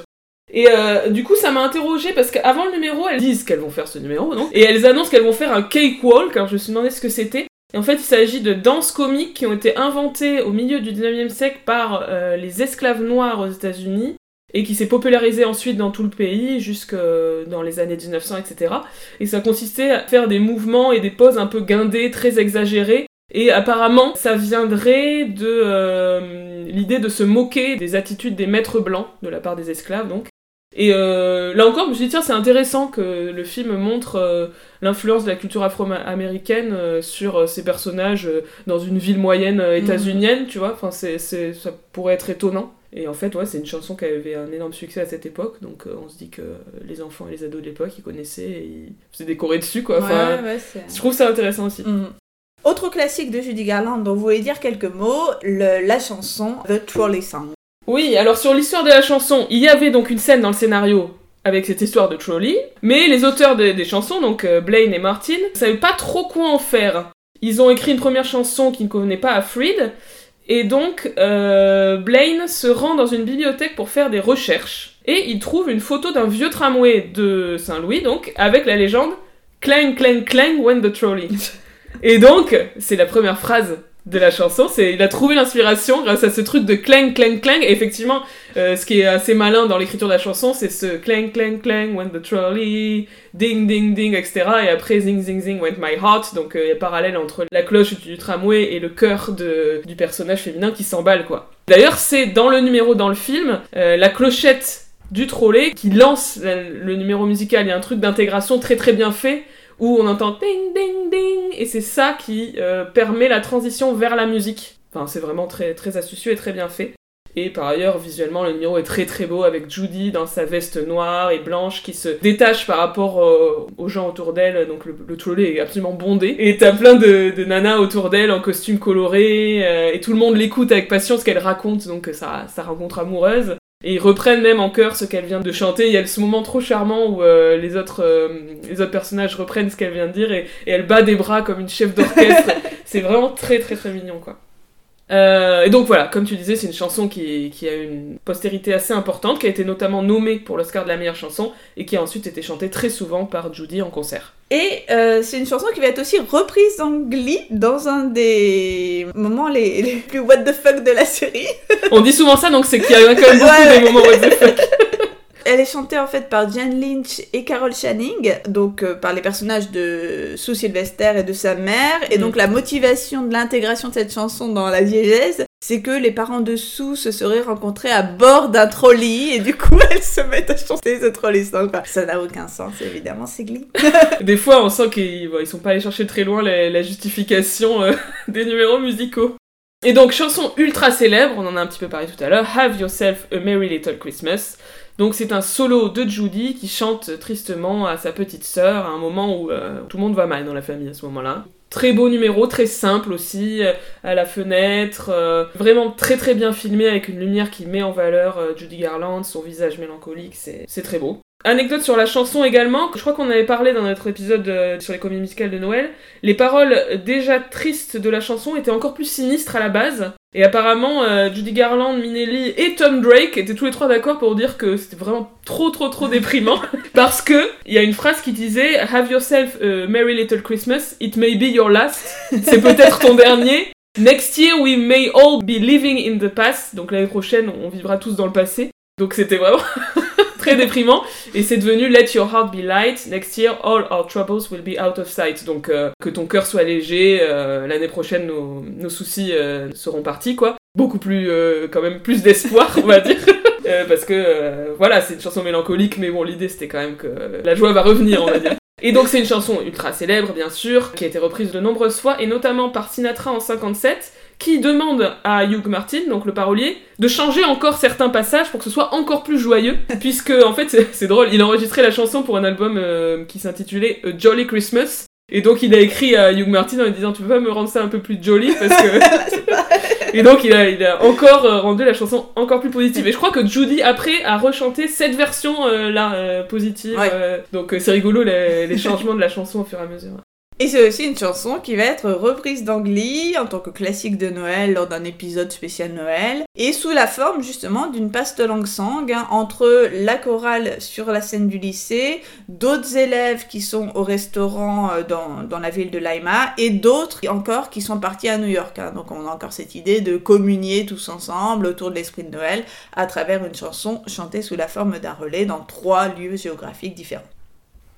Et euh, du coup, ça m'a interrogé parce qu'avant le numéro, elles disent qu'elles vont faire ce numéro, non? Et elles annoncent qu'elles vont faire un cakewalk. Alors je me suis demandé ce que c'était. Et en fait, il s'agit de danses comiques qui ont été inventées au milieu du 19e siècle par les esclaves noirs aux États-Unis et qui s'est popularisé ensuite dans tout le pays jusque dans les années 1900, etc. Et ça consistait à faire des mouvements et des poses un peu guindées, très exagérées. Et apparemment, ça viendrait de euh, l'idée de se moquer des attitudes des maîtres blancs de la part des esclaves, donc. Et euh, là encore, je me suis dit, tiens, c'est intéressant que le film montre euh, l'influence de la culture afro-américaine euh, sur euh, ces personnages euh, dans une ville moyenne euh, états-unienne, tu vois. Enfin, c'est, c'est, ça pourrait être étonnant. Et en fait, ouais, c'est une chanson qui avait un énorme succès à cette époque, donc euh, on se dit que les enfants et les ados de l'époque, ils connaissaient et ils faisaient des chorés dessus, quoi. Enfin, ouais, je trouve ça intéressant aussi. Mhm. Autre classique de Judy Garland dont vous voulez dire quelques mots, le- la chanson The Trolley Song. Oui, alors sur l'histoire de la chanson, il y avait donc une scène dans le scénario avec cette histoire de trolley, mais les auteurs des, des chansons, donc euh, Blaine et Martin, savaient pas trop quoi en faire. Ils ont écrit une première chanson qui ne convenait pas à Freed, et donc euh, Blaine se rend dans une bibliothèque pour faire des recherches, et il trouve une photo d'un vieux tramway de Saint-Louis, donc, avec la légende Clang, clang, clang when the trolley. Et donc, c'est la première phrase de la chanson, c'est il a trouvé l'inspiration grâce à ce truc de clang clang clang. Effectivement euh, ce qui est assez malin dans l'écriture de la chanson c'est ce clang clang clang when the trolley ding ding ding etc et après zing zing zing went my heart. Donc euh, il y a parallèle entre la cloche du tramway et le cœur de, du personnage féminin qui s'emballe quoi. D'ailleurs c'est dans le numéro dans le film euh, la clochette du trolley qui lance la- le numéro musical, il y a un truc d'intégration très très bien fait où on entend ding ding ding et c'est ça qui euh, permet la transition vers la musique. Enfin, c'est vraiment très très astucieux et très bien fait. Et par ailleurs, visuellement, le numéro est très très beau avec Judy dans sa veste noire et blanche qui se détache par rapport euh, aux gens autour d'elle. Donc le, le trolley est absolument bondé. Et t'as plein de, nanas autour d'elle en costume coloré euh, et tout le monde l'écoute avec passion ce qu'elle raconte. Donc sa, sa rencontre amoureuse. Et ils reprennent même en chœur ce qu'elle vient de chanter. Il y a ce moment trop charmant où euh, les, autres, euh, les autres personnages reprennent ce qu'elle vient de dire et, et elle bat des bras comme une chef d'orchestre. c'est vraiment très très très mignon quoi. Euh, et donc voilà, comme tu disais, c'est une chanson qui, qui a une postérité assez importante, qui a été notamment nommée pour l'Oscar de la meilleure chanson et qui a ensuite été chantée très souvent par Judy en concert. Et euh, c'est une chanson qui va être aussi reprise dans Glee dans un des moments les, les plus what the fuck de la série. On dit souvent ça, donc c'est qu'il y a quand même beaucoup Ouais, des moments what the fuck. Elle est chantée en fait par Jen Lynch et Carol Channing, donc euh, par les personnages de Sue Sylvester et de sa mère. Et Mm. donc la motivation de l'intégration de cette chanson dans la diégèse, c'est que les parents de se seraient rencontrés à bord d'un trolley et du coup elles se mettent à chanter ce trolley song. Ça n'a aucun sens évidemment, c'est Glee. Des fois, on sent qu'ils bon, ils sont pas allés chercher très loin la, la justification euh, des numéros musicaux. Et donc, chanson ultra célèbre, on en a un petit peu parlé tout à l'heure, Have Yourself a Merry Little Christmas. Donc, c'est un solo de Judy qui chante tristement à sa petite sœur à un moment où euh, tout le monde va mal dans la famille à ce moment-là. Très beau numéro, très simple aussi, euh, à la fenêtre, euh, vraiment très très bien filmé avec une lumière qui met en valeur euh, Judy Garland, son visage mélancolique, c'est très beau. Anecdote sur la chanson également, je crois qu'on avait parlé dans notre épisode sur les comédies musicales de Noël. Les paroles déjà tristes de la chanson étaient encore plus sinistres à la base. Et apparemment, euh, Judy Garland, Minelli et Tom Drake étaient tous les trois d'accord pour dire que c'était vraiment trop trop trop déprimant. parce que il y a une phrase qui disait Have yourself a merry little Christmas, it may be your last. C'est peut-être ton dernier. Next year we may all be living in the past. Donc l'année prochaine, on vivra tous dans le passé. Donc c'était vraiment déprimant. Et c'est devenu Let your heart be light. Next year, all our troubles will be out of sight. Donc euh, que ton cœur soit léger. Euh, l'année prochaine, nos, nos soucis euh, seront partis, quoi. Beaucoup plus, quand même, plus d'espoir, on va dire. parce que voilà, c'est une chanson mélancolique, mais bon, l'idée c'était quand même que la joie va revenir, on va dire. Et donc c'est une chanson ultra célèbre, bien sûr, qui a été reprise de nombreuses fois, et notamment par Sinatra en 57 qui demande à Hugh Martin, donc le parolier, de changer encore certains passages pour que ce soit encore plus joyeux, puisque en fait c'est drôle, il a enregistré la chanson pour un album euh, qui s'intitulait A Jolly Christmas, et donc il a écrit à Hugh Martin en lui disant tu peux pas me rendre ça un peu plus jolly parce que et donc il a, il a encore euh, rendu la chanson encore plus positive. Et je crois que Judy après a rechanté cette version euh, là positive donc c'est rigolo les, les changements de la chanson au fur et à mesure et c'est aussi une chanson qui va être reprise d'Angly en tant que classique de Noël lors d'un épisode spécial Noël, et sous la forme justement d'une paste langue sangue hein, entre la chorale sur la scène du lycée, d'autres élèves qui sont au restaurant euh, dans, la ville de Laima, et d'autres encore qui sont partis à New York. Hein. Donc on a encore cette idée de communier tous ensemble autour de l'esprit de Noël à travers une chanson chantée sous la forme d'un relais dans trois lieux géographiques différents.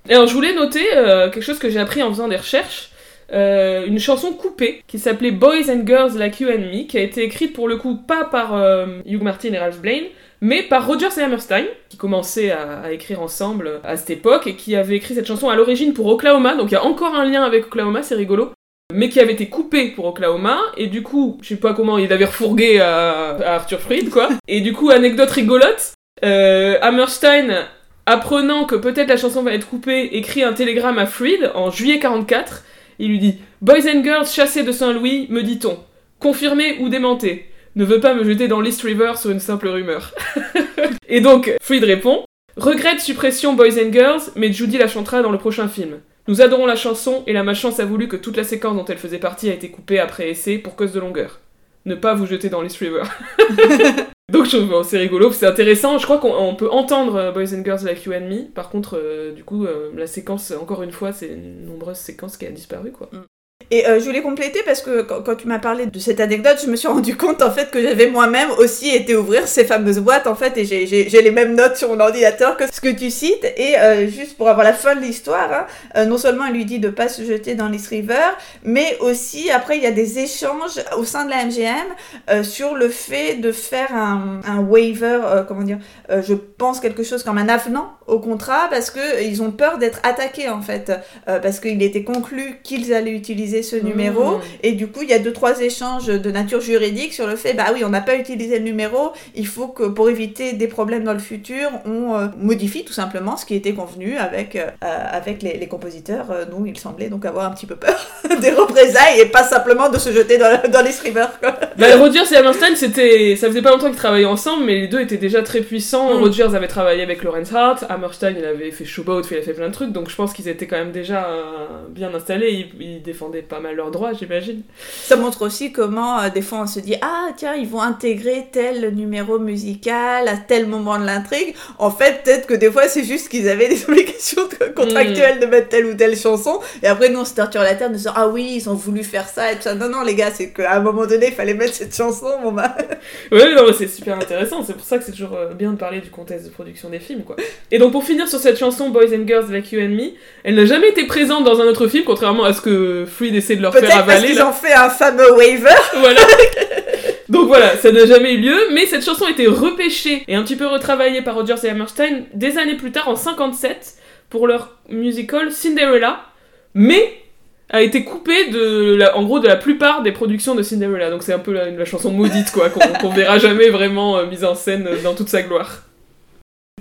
Alors je voulais noter euh, quelque chose que j'ai appris en faisant des recherches. Euh, une chanson coupée qui s'appelait Boys and Girls Like You and Me, qui a été écrite pour le coup pas par euh, Hugh Martin et Ralph Blaine, mais par Rogers et Hammerstein, qui commençaient à, écrire ensemble à cette époque et qui avait écrit cette chanson à l'origine pour Oklahoma, donc il y a encore un lien avec Oklahoma, c'est rigolo. Mais qui avait été coupé pour Oklahoma, et du coup, je sais pas comment il avait refourgué à, à Arthur Freed, quoi. Et du coup, anecdote rigolote, Hammerstein Apprenant que peut-être la chanson va être coupée, écrit un télégramme à Freed en juillet 44. Il lui dit Boys and girls chassés de Saint-Louis, me dit-on. Confirmé ou démenté Ne veut pas me jeter dans l'East River sur une simple rumeur. et donc, Freed répond Regrette suppression Boys and Girls, mais Judy la chantera dans le prochain film. Nous adorons la chanson et la malchance a voulu que toute la séquence dont elle faisait partie a été coupée après essai pour cause de longueur. Ne pas vous jeter dans l'East River. Donc je trouve c'est rigolo, c'est intéressant. Je crois qu'on peut entendre euh, Boys and Girls Like You and Me. Par contre, euh, du coup, euh, la séquence, encore une fois, c'est une nombreuse séquence qui a disparu, quoi. Mm. Et euh, je voulais compléter parce que quand, tu m'as parlé de cette anecdote, je me suis rendu compte en fait que j'avais moi-même aussi été ouvrir ces fameuses boîtes en fait et j'ai les mêmes notes sur mon ordinateur que ce que tu cites. Et euh, juste pour avoir la fin de l'histoire, hein, euh, non seulement elle lui dit de pas se jeter dans l'East River, mais aussi après il y a des échanges au sein de la MGM sur le fait de faire un, un waiver, comment dire, je pense quelque chose comme un avenant au contrat parce que ils ont peur d'être attaqués en fait parce qu'il était conclu qu'ils allaient utiliser ce numéro. Mmh. Et du coup, il y a deux, trois échanges de nature juridique sur le fait, bah oui, on n'a pas utilisé le numéro, il faut que pour éviter des problèmes dans le futur, on euh, modifie tout simplement ce qui était convenu avec, euh, avec les, compositeurs euh, dont il semblait donc avoir un petit peu peur des représailles et pas simplement de se jeter dans, dans les streamers. Quoi. Bah, Rogers et Hammerstein, c'était, ça faisait pas longtemps qu'ils travaillaient ensemble, mais les deux étaient déjà très puissants. Mmh. Rogers avait travaillé avec Lawrence Hart, Hammerstein, il avait fait Showboat, il avait fait plein de trucs, donc je pense qu'ils étaient quand même déjà bien installés, ils, ils défendaient pas mal leurs droits, j'imagine. Ça montre aussi comment, euh, des fois, on se dit Ah, tiens, ils vont intégrer tel numéro musical à tel moment de l'intrigue. En fait, peut-être que des fois, c'est juste qu'ils avaient des obligations contractuelles de mettre telle ou telle chanson. Et après, nous, on se torture la terre de dire Ah oui, ils ont voulu faire ça et tout ça. Non, non, les gars, c'est qu'à un moment donné, il fallait mettre cette chanson. Bon, bah. oui, non, c'est super intéressant. C'est pour ça que c'est toujours euh, bien de parler du contexte de production des films, quoi. Et donc, pour finir sur cette chanson Boys and Girls Like You and Me, elle n'a jamais été présente dans un autre film, contrairement à ce que Essaie de leur faire avaler. Parce qu'ils ont fait un fameux waiver. Voilà. Donc voilà, ça n'a jamais eu lieu, mais cette chanson a été repêchée et un petit peu retravaillée par Rodgers et Hammerstein des années plus tard, en 57, pour leur musical Cinderella, mais a été coupée de la, en gros de la plupart des productions de Cinderella. Donc c'est un peu la, chanson maudite quoi, qu'on verra jamais vraiment euh, mise en scène dans toute sa gloire.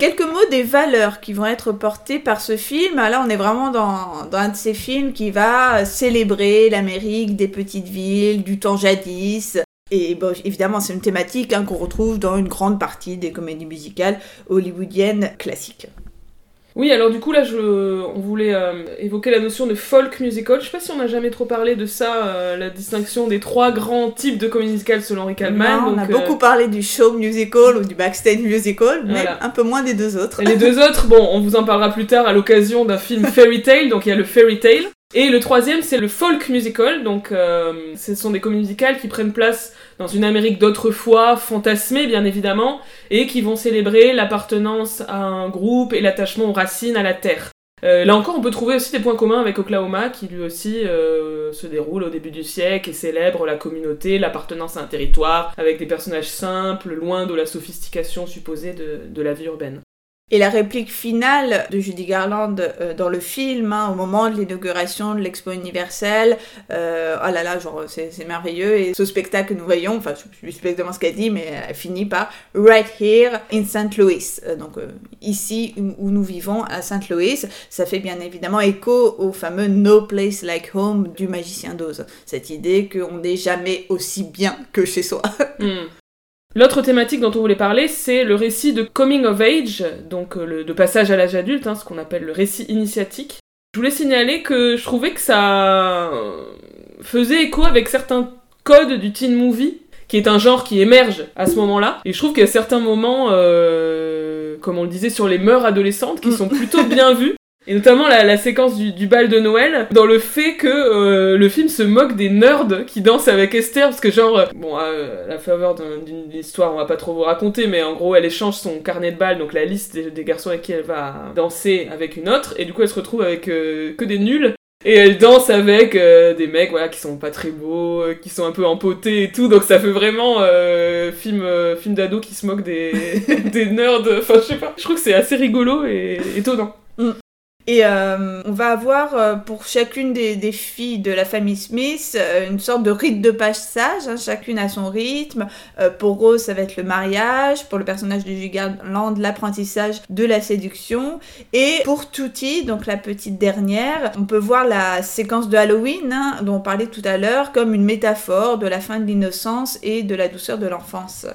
Quelques mots des valeurs qui vont être portées par ce film. Ah, là, on est vraiment dans, un de ces films qui va célébrer l'Amérique des petites villes, du temps jadis. Et évidemment, c'est une thématique hein, qu'on retrouve dans une grande partie des comédies musicales hollywoodiennes classiques. Oui, alors du coup là, je, on voulait euh, évoquer la notion de folk musical. Je sais pas si on a jamais trop parlé de ça, euh, la distinction des trois grands types de comédie musicale selon Rick Allman. Non, on a euh, beaucoup parlé du show musical ou du backstage musical, mais Voilà. un peu moins des deux autres. Et les deux autres, bon, on vous en parlera plus tard à l'occasion d'un film Fairy Tale, donc il y a le Fairy Tale. Et le troisième, c'est le folk musical, donc euh, ce sont des comédies musicales qui prennent place dans une Amérique d'autrefois, fantasmée bien évidemment, et qui vont célébrer l'appartenance à un groupe et l'attachement aux racines, à la terre. Euh, là encore, on peut trouver aussi des points communs avec Oklahoma, qui lui aussi euh, se déroule au début du siècle et célèbre la communauté, l'appartenance à un territoire, avec des personnages simples, loin de la sophistication supposée de- de la vie urbaine. Et la réplique finale de Judy Garland euh, dans le film, hein, au moment de l'inauguration de l'Expo universelle, euh, oh là là, genre c'est merveilleux. Et ce spectacle que nous voyons, enfin je pas exactement ce qu'elle dit, mais elle finit par Right here in St. Louis. Euh, donc euh, ici où, où nous vivons à St. Louis, ça fait bien évidemment écho au fameux No Place Like Home du magicien d'Oz. Cette idée qu'on n'est jamais aussi bien que chez soi. Hmm. L'autre thématique dont on voulait parler, c'est le récit de coming of age, donc euh, le, de passage à l'âge adulte, hein, ce qu'on appelle le récit initiatique. Je voulais signaler que je trouvais que ça euh, faisait écho avec certains codes du teen movie, qui est un genre qui émerge à ce moment-là. Et je trouve qu'il y a certains moments, euh, comme on le disait, sur les mœurs adolescentes, qui Mm. sont plutôt bien vus. Et notamment la, séquence du, bal de Noël, dans le fait que euh, le film se moque des nerds qui dansent avec Esther, parce que genre, euh, bon, à la faveur d'un- d'une histoire, on va pas trop vous raconter, mais en gros, elle échange son carnet de bal, donc la liste des, des garçons avec qui elle va danser avec une autre, et du coup, elle se retrouve avec euh, que des nuls. Et elle danse avec des mecs voilà qui sont pas très beaux, qui sont un peu empotés et tout, donc ça fait vraiment film film d'ado qui se moque des des nerds. Enfin je sais pas, je trouve que c'est assez rigolo et étonnant. Et euh, on va avoir euh, pour chacune des, filles de la famille Smith euh, une sorte de rite de passage, hein, chacune a son rythme. Pour Rose, ça va être le mariage, pour le personnage de Jugarland, l'apprentissage de la séduction. Et pour Tutti, donc la petite dernière, on peut voir la séquence de Halloween, hein, dont on parlait tout à l'heure, comme une métaphore de la fin de l'innocence et de la douceur de l'enfance.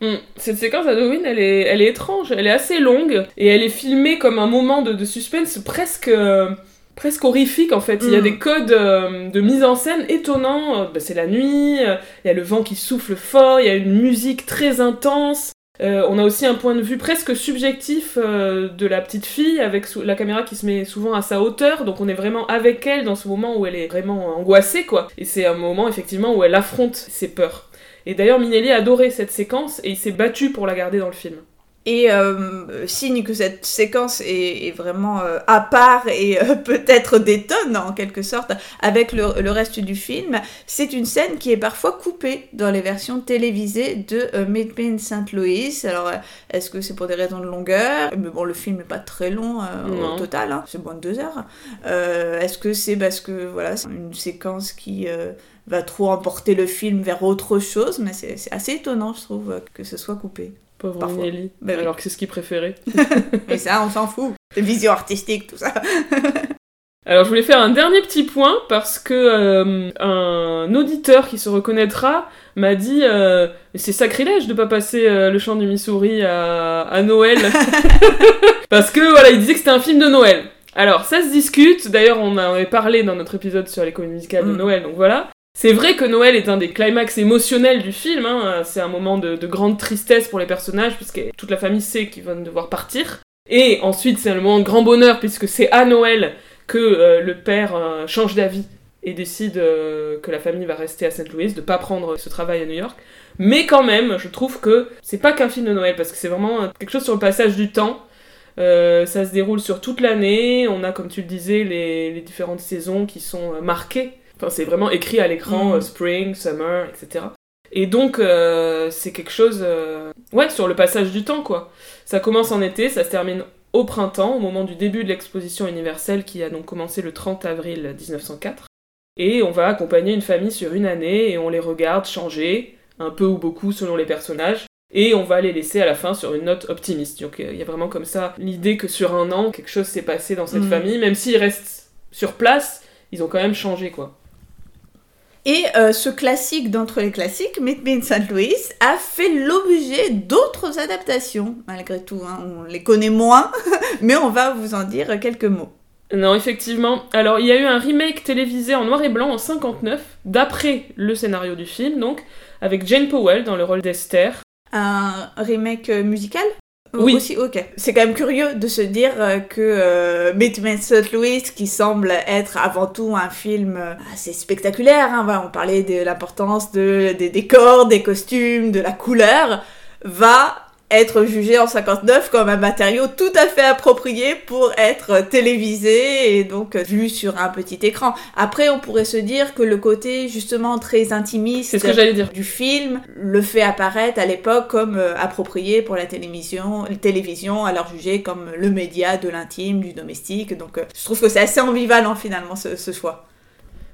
Hmm. Cette séquence d'Halloween, elle est, elle est étrange, elle est assez longue et elle est filmée comme un moment de, de suspense presque, euh, presque horrifique en fait. Il y a Mm. des codes euh, de mise en scène étonnants. Euh, bah, c'est la nuit, il y a le vent qui souffle fort, il y a une musique très intense. Euh, on a aussi un point de vue presque subjectif euh, de la petite fille avec la caméra qui se met souvent à sa hauteur, donc on est vraiment avec elle dans ce moment où elle est vraiment angoissée quoi. Et c'est un moment effectivement où elle affronte ses peurs. Et d'ailleurs, Minelli a adoré cette séquence et il s'est battu pour la garder dans le film. Et euh, signe que cette séquence est, est vraiment euh, à part et euh, peut-être détonne en quelque sorte avec le, le reste du film, c'est une scène qui est parfois coupée dans les versions télévisées de euh, Made in St. Louis. Alors, est-ce que c'est pour des raisons de longueur? Mais bon, le film n'est pas très long au total, hein, c'est moins de deux heures. Est-ce que c'est parce que voilà, c'est une séquence qui va trop emporter le film vers autre chose Mais c'est assez étonnant, je trouve, que ce soit coupé. Pauvre. Bah oui. Alors que c'est ce qu'il préférait. Mais ça, on s'en fout. Vision artistique, tout ça. Alors je voulais faire un dernier petit point parce que euh, un auditeur qui se reconnaîtra m'a dit euh, c'est sacrilège de pas passer euh, le chant du Missouri à, à Noël parce que voilà il disait que c'était un film de Noël. Alors ça se discute. D'ailleurs on en avait parlé dans notre épisode sur les comédies musicales de Mm. Noël. Donc voilà. C'est vrai que Noël est un des climax émotionnels du film. hein. C'est un moment de, de grande tristesse pour les personnages puisque toute la famille sait qu'ils vont devoir partir. Et ensuite c'est le moment de grand bonheur puisque c'est à Noël que euh, le père euh, change d'avis et décide euh, que la famille va rester à Saint-Louis, de pas prendre ce travail à New York. Mais quand même, je trouve que c'est pas qu'un film de Noël, parce que c'est vraiment quelque chose sur le passage du temps. Ça se déroule sur toute l'année. On a, comme tu le disais, les, différentes saisons qui sont marquées. Enfin, c'est vraiment écrit à l'écran, Mm. euh, spring, summer, etc. Et donc, euh, c'est quelque chose, euh, ouais, sur le passage du temps, quoi. Ça commence en été, ça se termine au printemps, au moment du début de l'exposition universelle qui a donc commencé le 30 avril 1904. Et on va accompagner une famille sur une année et on les regarde changer, un peu ou beaucoup selon les personnages. Et on va les laisser à la fin sur une note optimiste. Donc euh, il y a vraiment comme ça l'idée que sur un an, quelque chose s'est passé dans cette Mhm. famille, même s'ils restent sur place, ils ont quand même changé quoi. Et euh, ce classique d'entre les classiques, Meet Me in St. Louis, a fait l'objet d'autres adaptations, malgré tout. hein. On les connaît moins, mais on va vous en dire quelques mots. Non, effectivement. Alors, il y a eu un remake télévisé en noir et blanc en 59, d'après le scénario du film, donc, avec Jane Powell dans le rôle d'Esther. Un remake euh, musical? Oui. Ok. C'est quand même curieux de se dire euh, que euh, St. Louis, qui semble être avant tout un film euh, assez spectaculaire, hein, on parlait de l'importance de, des décors, des costumes, de la couleur, va être jugé en 59 comme un matériau tout à fait approprié pour être télévisé et donc euh, vu sur un petit écran. Après, on pourrait se dire que le côté justement très intimiste C'est ce que j'allais dire. du film le fait apparaître à l'époque comme euh, approprié pour la télévision, télévision, alors jugé comme le média de l'intime, du domestique. Donc euh, je trouve que c'est assez ambivalent finalement ce, ce choix.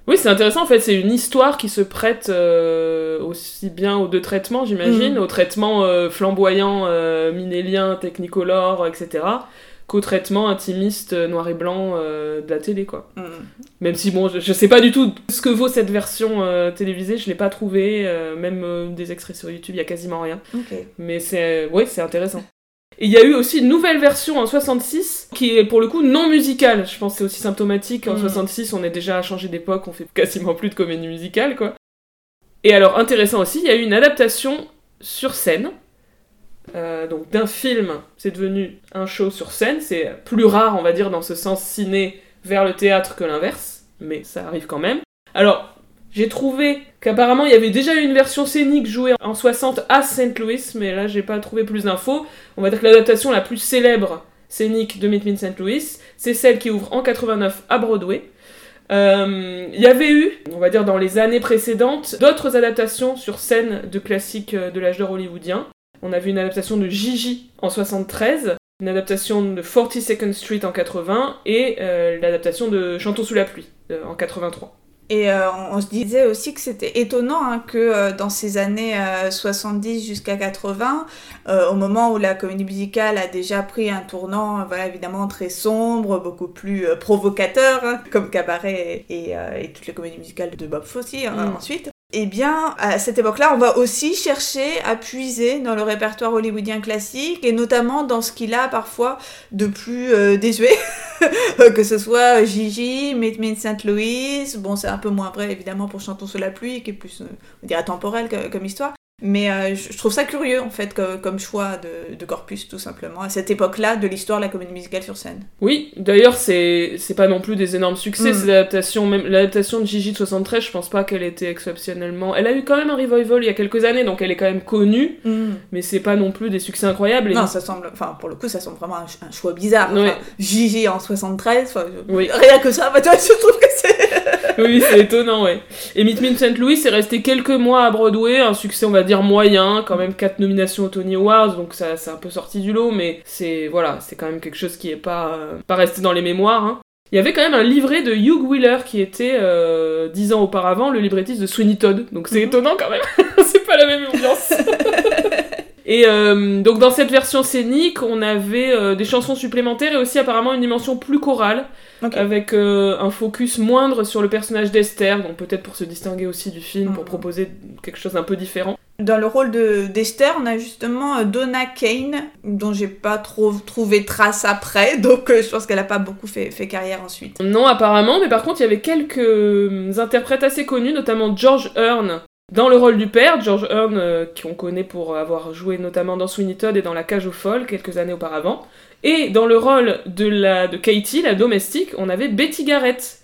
Oui, c'est intéressant, en fait, c'est une histoire qui se prête euh, aussi bien aux deux traitements, j'imagine, Mhm. au traitement euh, flamboyant, euh, minélien, technicolor, etc., qu'au traitement intimiste, euh, noir et blanc euh, de la télé, quoi. Mm. Même si, bon, je, je sais pas du tout ce que vaut cette version euh, télévisée, je l'ai pas trouvé, euh, même des extraits sur YouTube, il y a quasiment rien. Mais c'est ouais, c'est intéressant. Et il y a eu aussi une nouvelle version en 66 qui est pour le coup non musicale. Je pense que c'est aussi symptomatique. En Mm. 66, on est déjà à changer d'époque, on fait quasiment plus de comédie musicale, quoi. Et alors, intéressant aussi, il y a eu une adaptation sur scène. euh, donc d'un film, c'est devenu un show sur scène. C'est plus rare, on va dire, dans ce sens ciné vers le théâtre que l'inverse. Mais ça arrive quand même. Alors, j'ai trouvé qu'apparemment il y avait déjà une version scénique jouée en 60 à St. Louis, mais là j'ai pas trouvé plus d'infos. On va dire que l'adaptation la plus célèbre scénique de Meet Me in St. Louis, c'est celle qui ouvre en 89 à Broadway. Euh, Il y avait eu, on va dire dans les années précédentes, d'autres adaptations sur scène de classiques euh, de l'âge d'or hollywoodien. On a vu une adaptation de Gigi en 73, une adaptation de 42nd Street en 80 et euh, l'adaptation de Chantons sous la pluie en 83. Et euh, on, on se disait aussi que c'était étonnant hein, que euh, dans ces années euh, 70 jusqu'à 80, euh, au moment où la comédie musicale a déjà pris un tournant, euh, voilà, évidemment très sombre, beaucoup plus euh, provocateur, hein, comme Cabaret et, et, euh, et toutes les comédies musicales de Bob Fosse hein, Mm. ensuite. Eh bien, à cette époque-là, on va aussi chercher à puiser dans le répertoire hollywoodien classique, et notamment dans ce qu'il a parfois de plus euh, désuet, que ce soit Gigi, Meet Me in St. Louis, bon c'est un peu moins vrai évidemment pour Chantons sous la pluie, qui est plus, euh, on dirait, temporel comme histoire, mais euh, je trouve ça curieux en fait que- comme choix de, de corpus tout simplement, à cette époque-là de l'histoire de la comédie musicale sur scène. Oui, d'ailleurs, c'est c'est pas non plus des énormes succès, Mm. ces adaptations. Même l'adaptation de Gigi de 73, je pense pas qu'elle était exceptionnellement. Elle a eu quand même un revival il y a quelques années, donc elle est quand même connue, mais c'est pas non plus des succès incroyables. Et- Non, ça semble, enfin pour le coup ça semble vraiment un, ch- un choix bizarre. Enfin. Gigi en 73, enfin, je- Oui. rien que ça, bah, toi, je trouve que c'est... oui, c'est étonnant, ouais. Et Meet Me in St. Louis est resté quelques mois à Broadway, un succès, on va dire, moyen, quand même quatre nominations aux Tony Awards, donc ça c'est un peu sorti du lot, mais c'est voilà, c'est quand même quelque chose qui est pas, euh, pas resté dans les mémoires. hein. Il y avait quand même un livret de Hugh Wheeler qui était, euh, dix ans auparavant, le librettiste de Sweeney Todd, donc c'est Mhm. étonnant quand même, c'est pas la même ambiance. Et euh, donc dans cette version scénique, on avait euh, des chansons supplémentaires et aussi apparemment une dimension plus chorale, Ok. avec euh, un focus moindre sur le personnage d'Esther, donc peut-être pour se distinguer aussi du film, pour Mhm. proposer quelque chose d'un peu différent. Dans le rôle de d'Esther, on a justement euh, Donna Kane, dont j'ai pas trop trouvé trace après, donc euh, je pense qu'elle a pas beaucoup fait, fait carrière ensuite. Non, apparemment, mais par contre, il y avait quelques euh, interprètes assez connus, notamment George Hearn dans le rôle du père. George Hearn, euh, qu'on connaît pour avoir joué notamment dans Sweeney Todd et dans La Cage aux Folles quelques années auparavant. Et dans le rôle de, la, de Katie, la domestique, on avait Betty Garrett.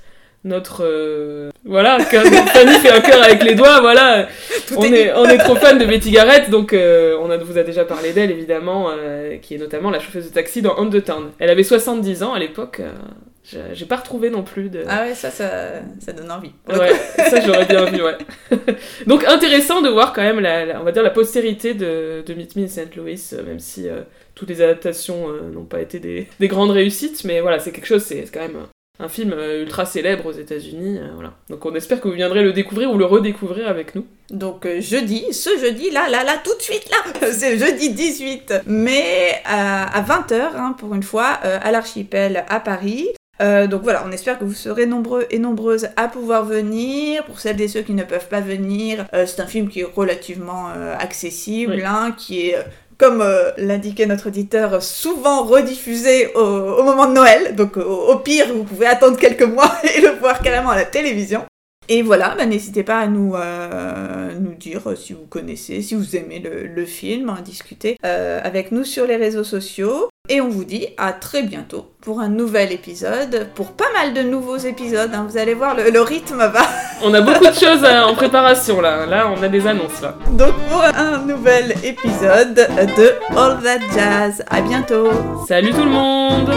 Notre. euh, voilà, Fanny fait un cœur avec les doigts, voilà. Tout on, est on est trop fan de Betty Garrett, donc euh, on a, vous a déjà parlé d'elle évidemment, euh, qui est notamment la chauffeuse de taxi dans Undertown. Elle avait 70 ans à l'époque, euh, j'ai pas retrouvé non plus de. Ah ouais, ça, ça, ça donne envie. Ouais, ça j'aurais bien vu, ouais. Donc intéressant de voir quand même, la, la- on va dire, la postérité de, de Meet Me in St. Louis, euh, même si euh, toutes les adaptations euh, n'ont pas été des, des grandes réussites, mais voilà, c'est quelque chose, c'est quand même un film euh, ultra célèbre aux États-Unis, euh, voilà. Donc on espère que vous viendrez le découvrir ou le redécouvrir avec nous. Donc euh, jeudi, ce jeudi, là, là, là, tout de suite, là, c'est jeudi 18 mai à, à 20h, pour une fois, euh, à l'archipel à Paris. Euh, donc voilà, on espère que vous serez nombreux et nombreuses à pouvoir venir. Pour celles et ceux qui ne peuvent pas venir, euh, c'est un film qui est relativement euh, accessible, Oui. hein, qui est, comme euh, l'indiquait notre auditeur, souvent rediffusé au, au moment de Noël. Donc au, au pire, vous pouvez attendre quelques mois et le voir carrément à la télévision. Et voilà, bah, n'hésitez pas à nous, euh, nous dire si vous connaissez, si vous aimez le, le film, à discuter euh, avec nous sur les réseaux sociaux. Et on vous dit à très bientôt pour un nouvel épisode, pour pas mal de nouveaux épisodes. hein. Vous allez voir, le, le rythme va. On a beaucoup de choses euh, en préparation là. Là, on a des annonces là. Donc pour un nouvel épisode de All That Jazz. À bientôt. Salut tout le monde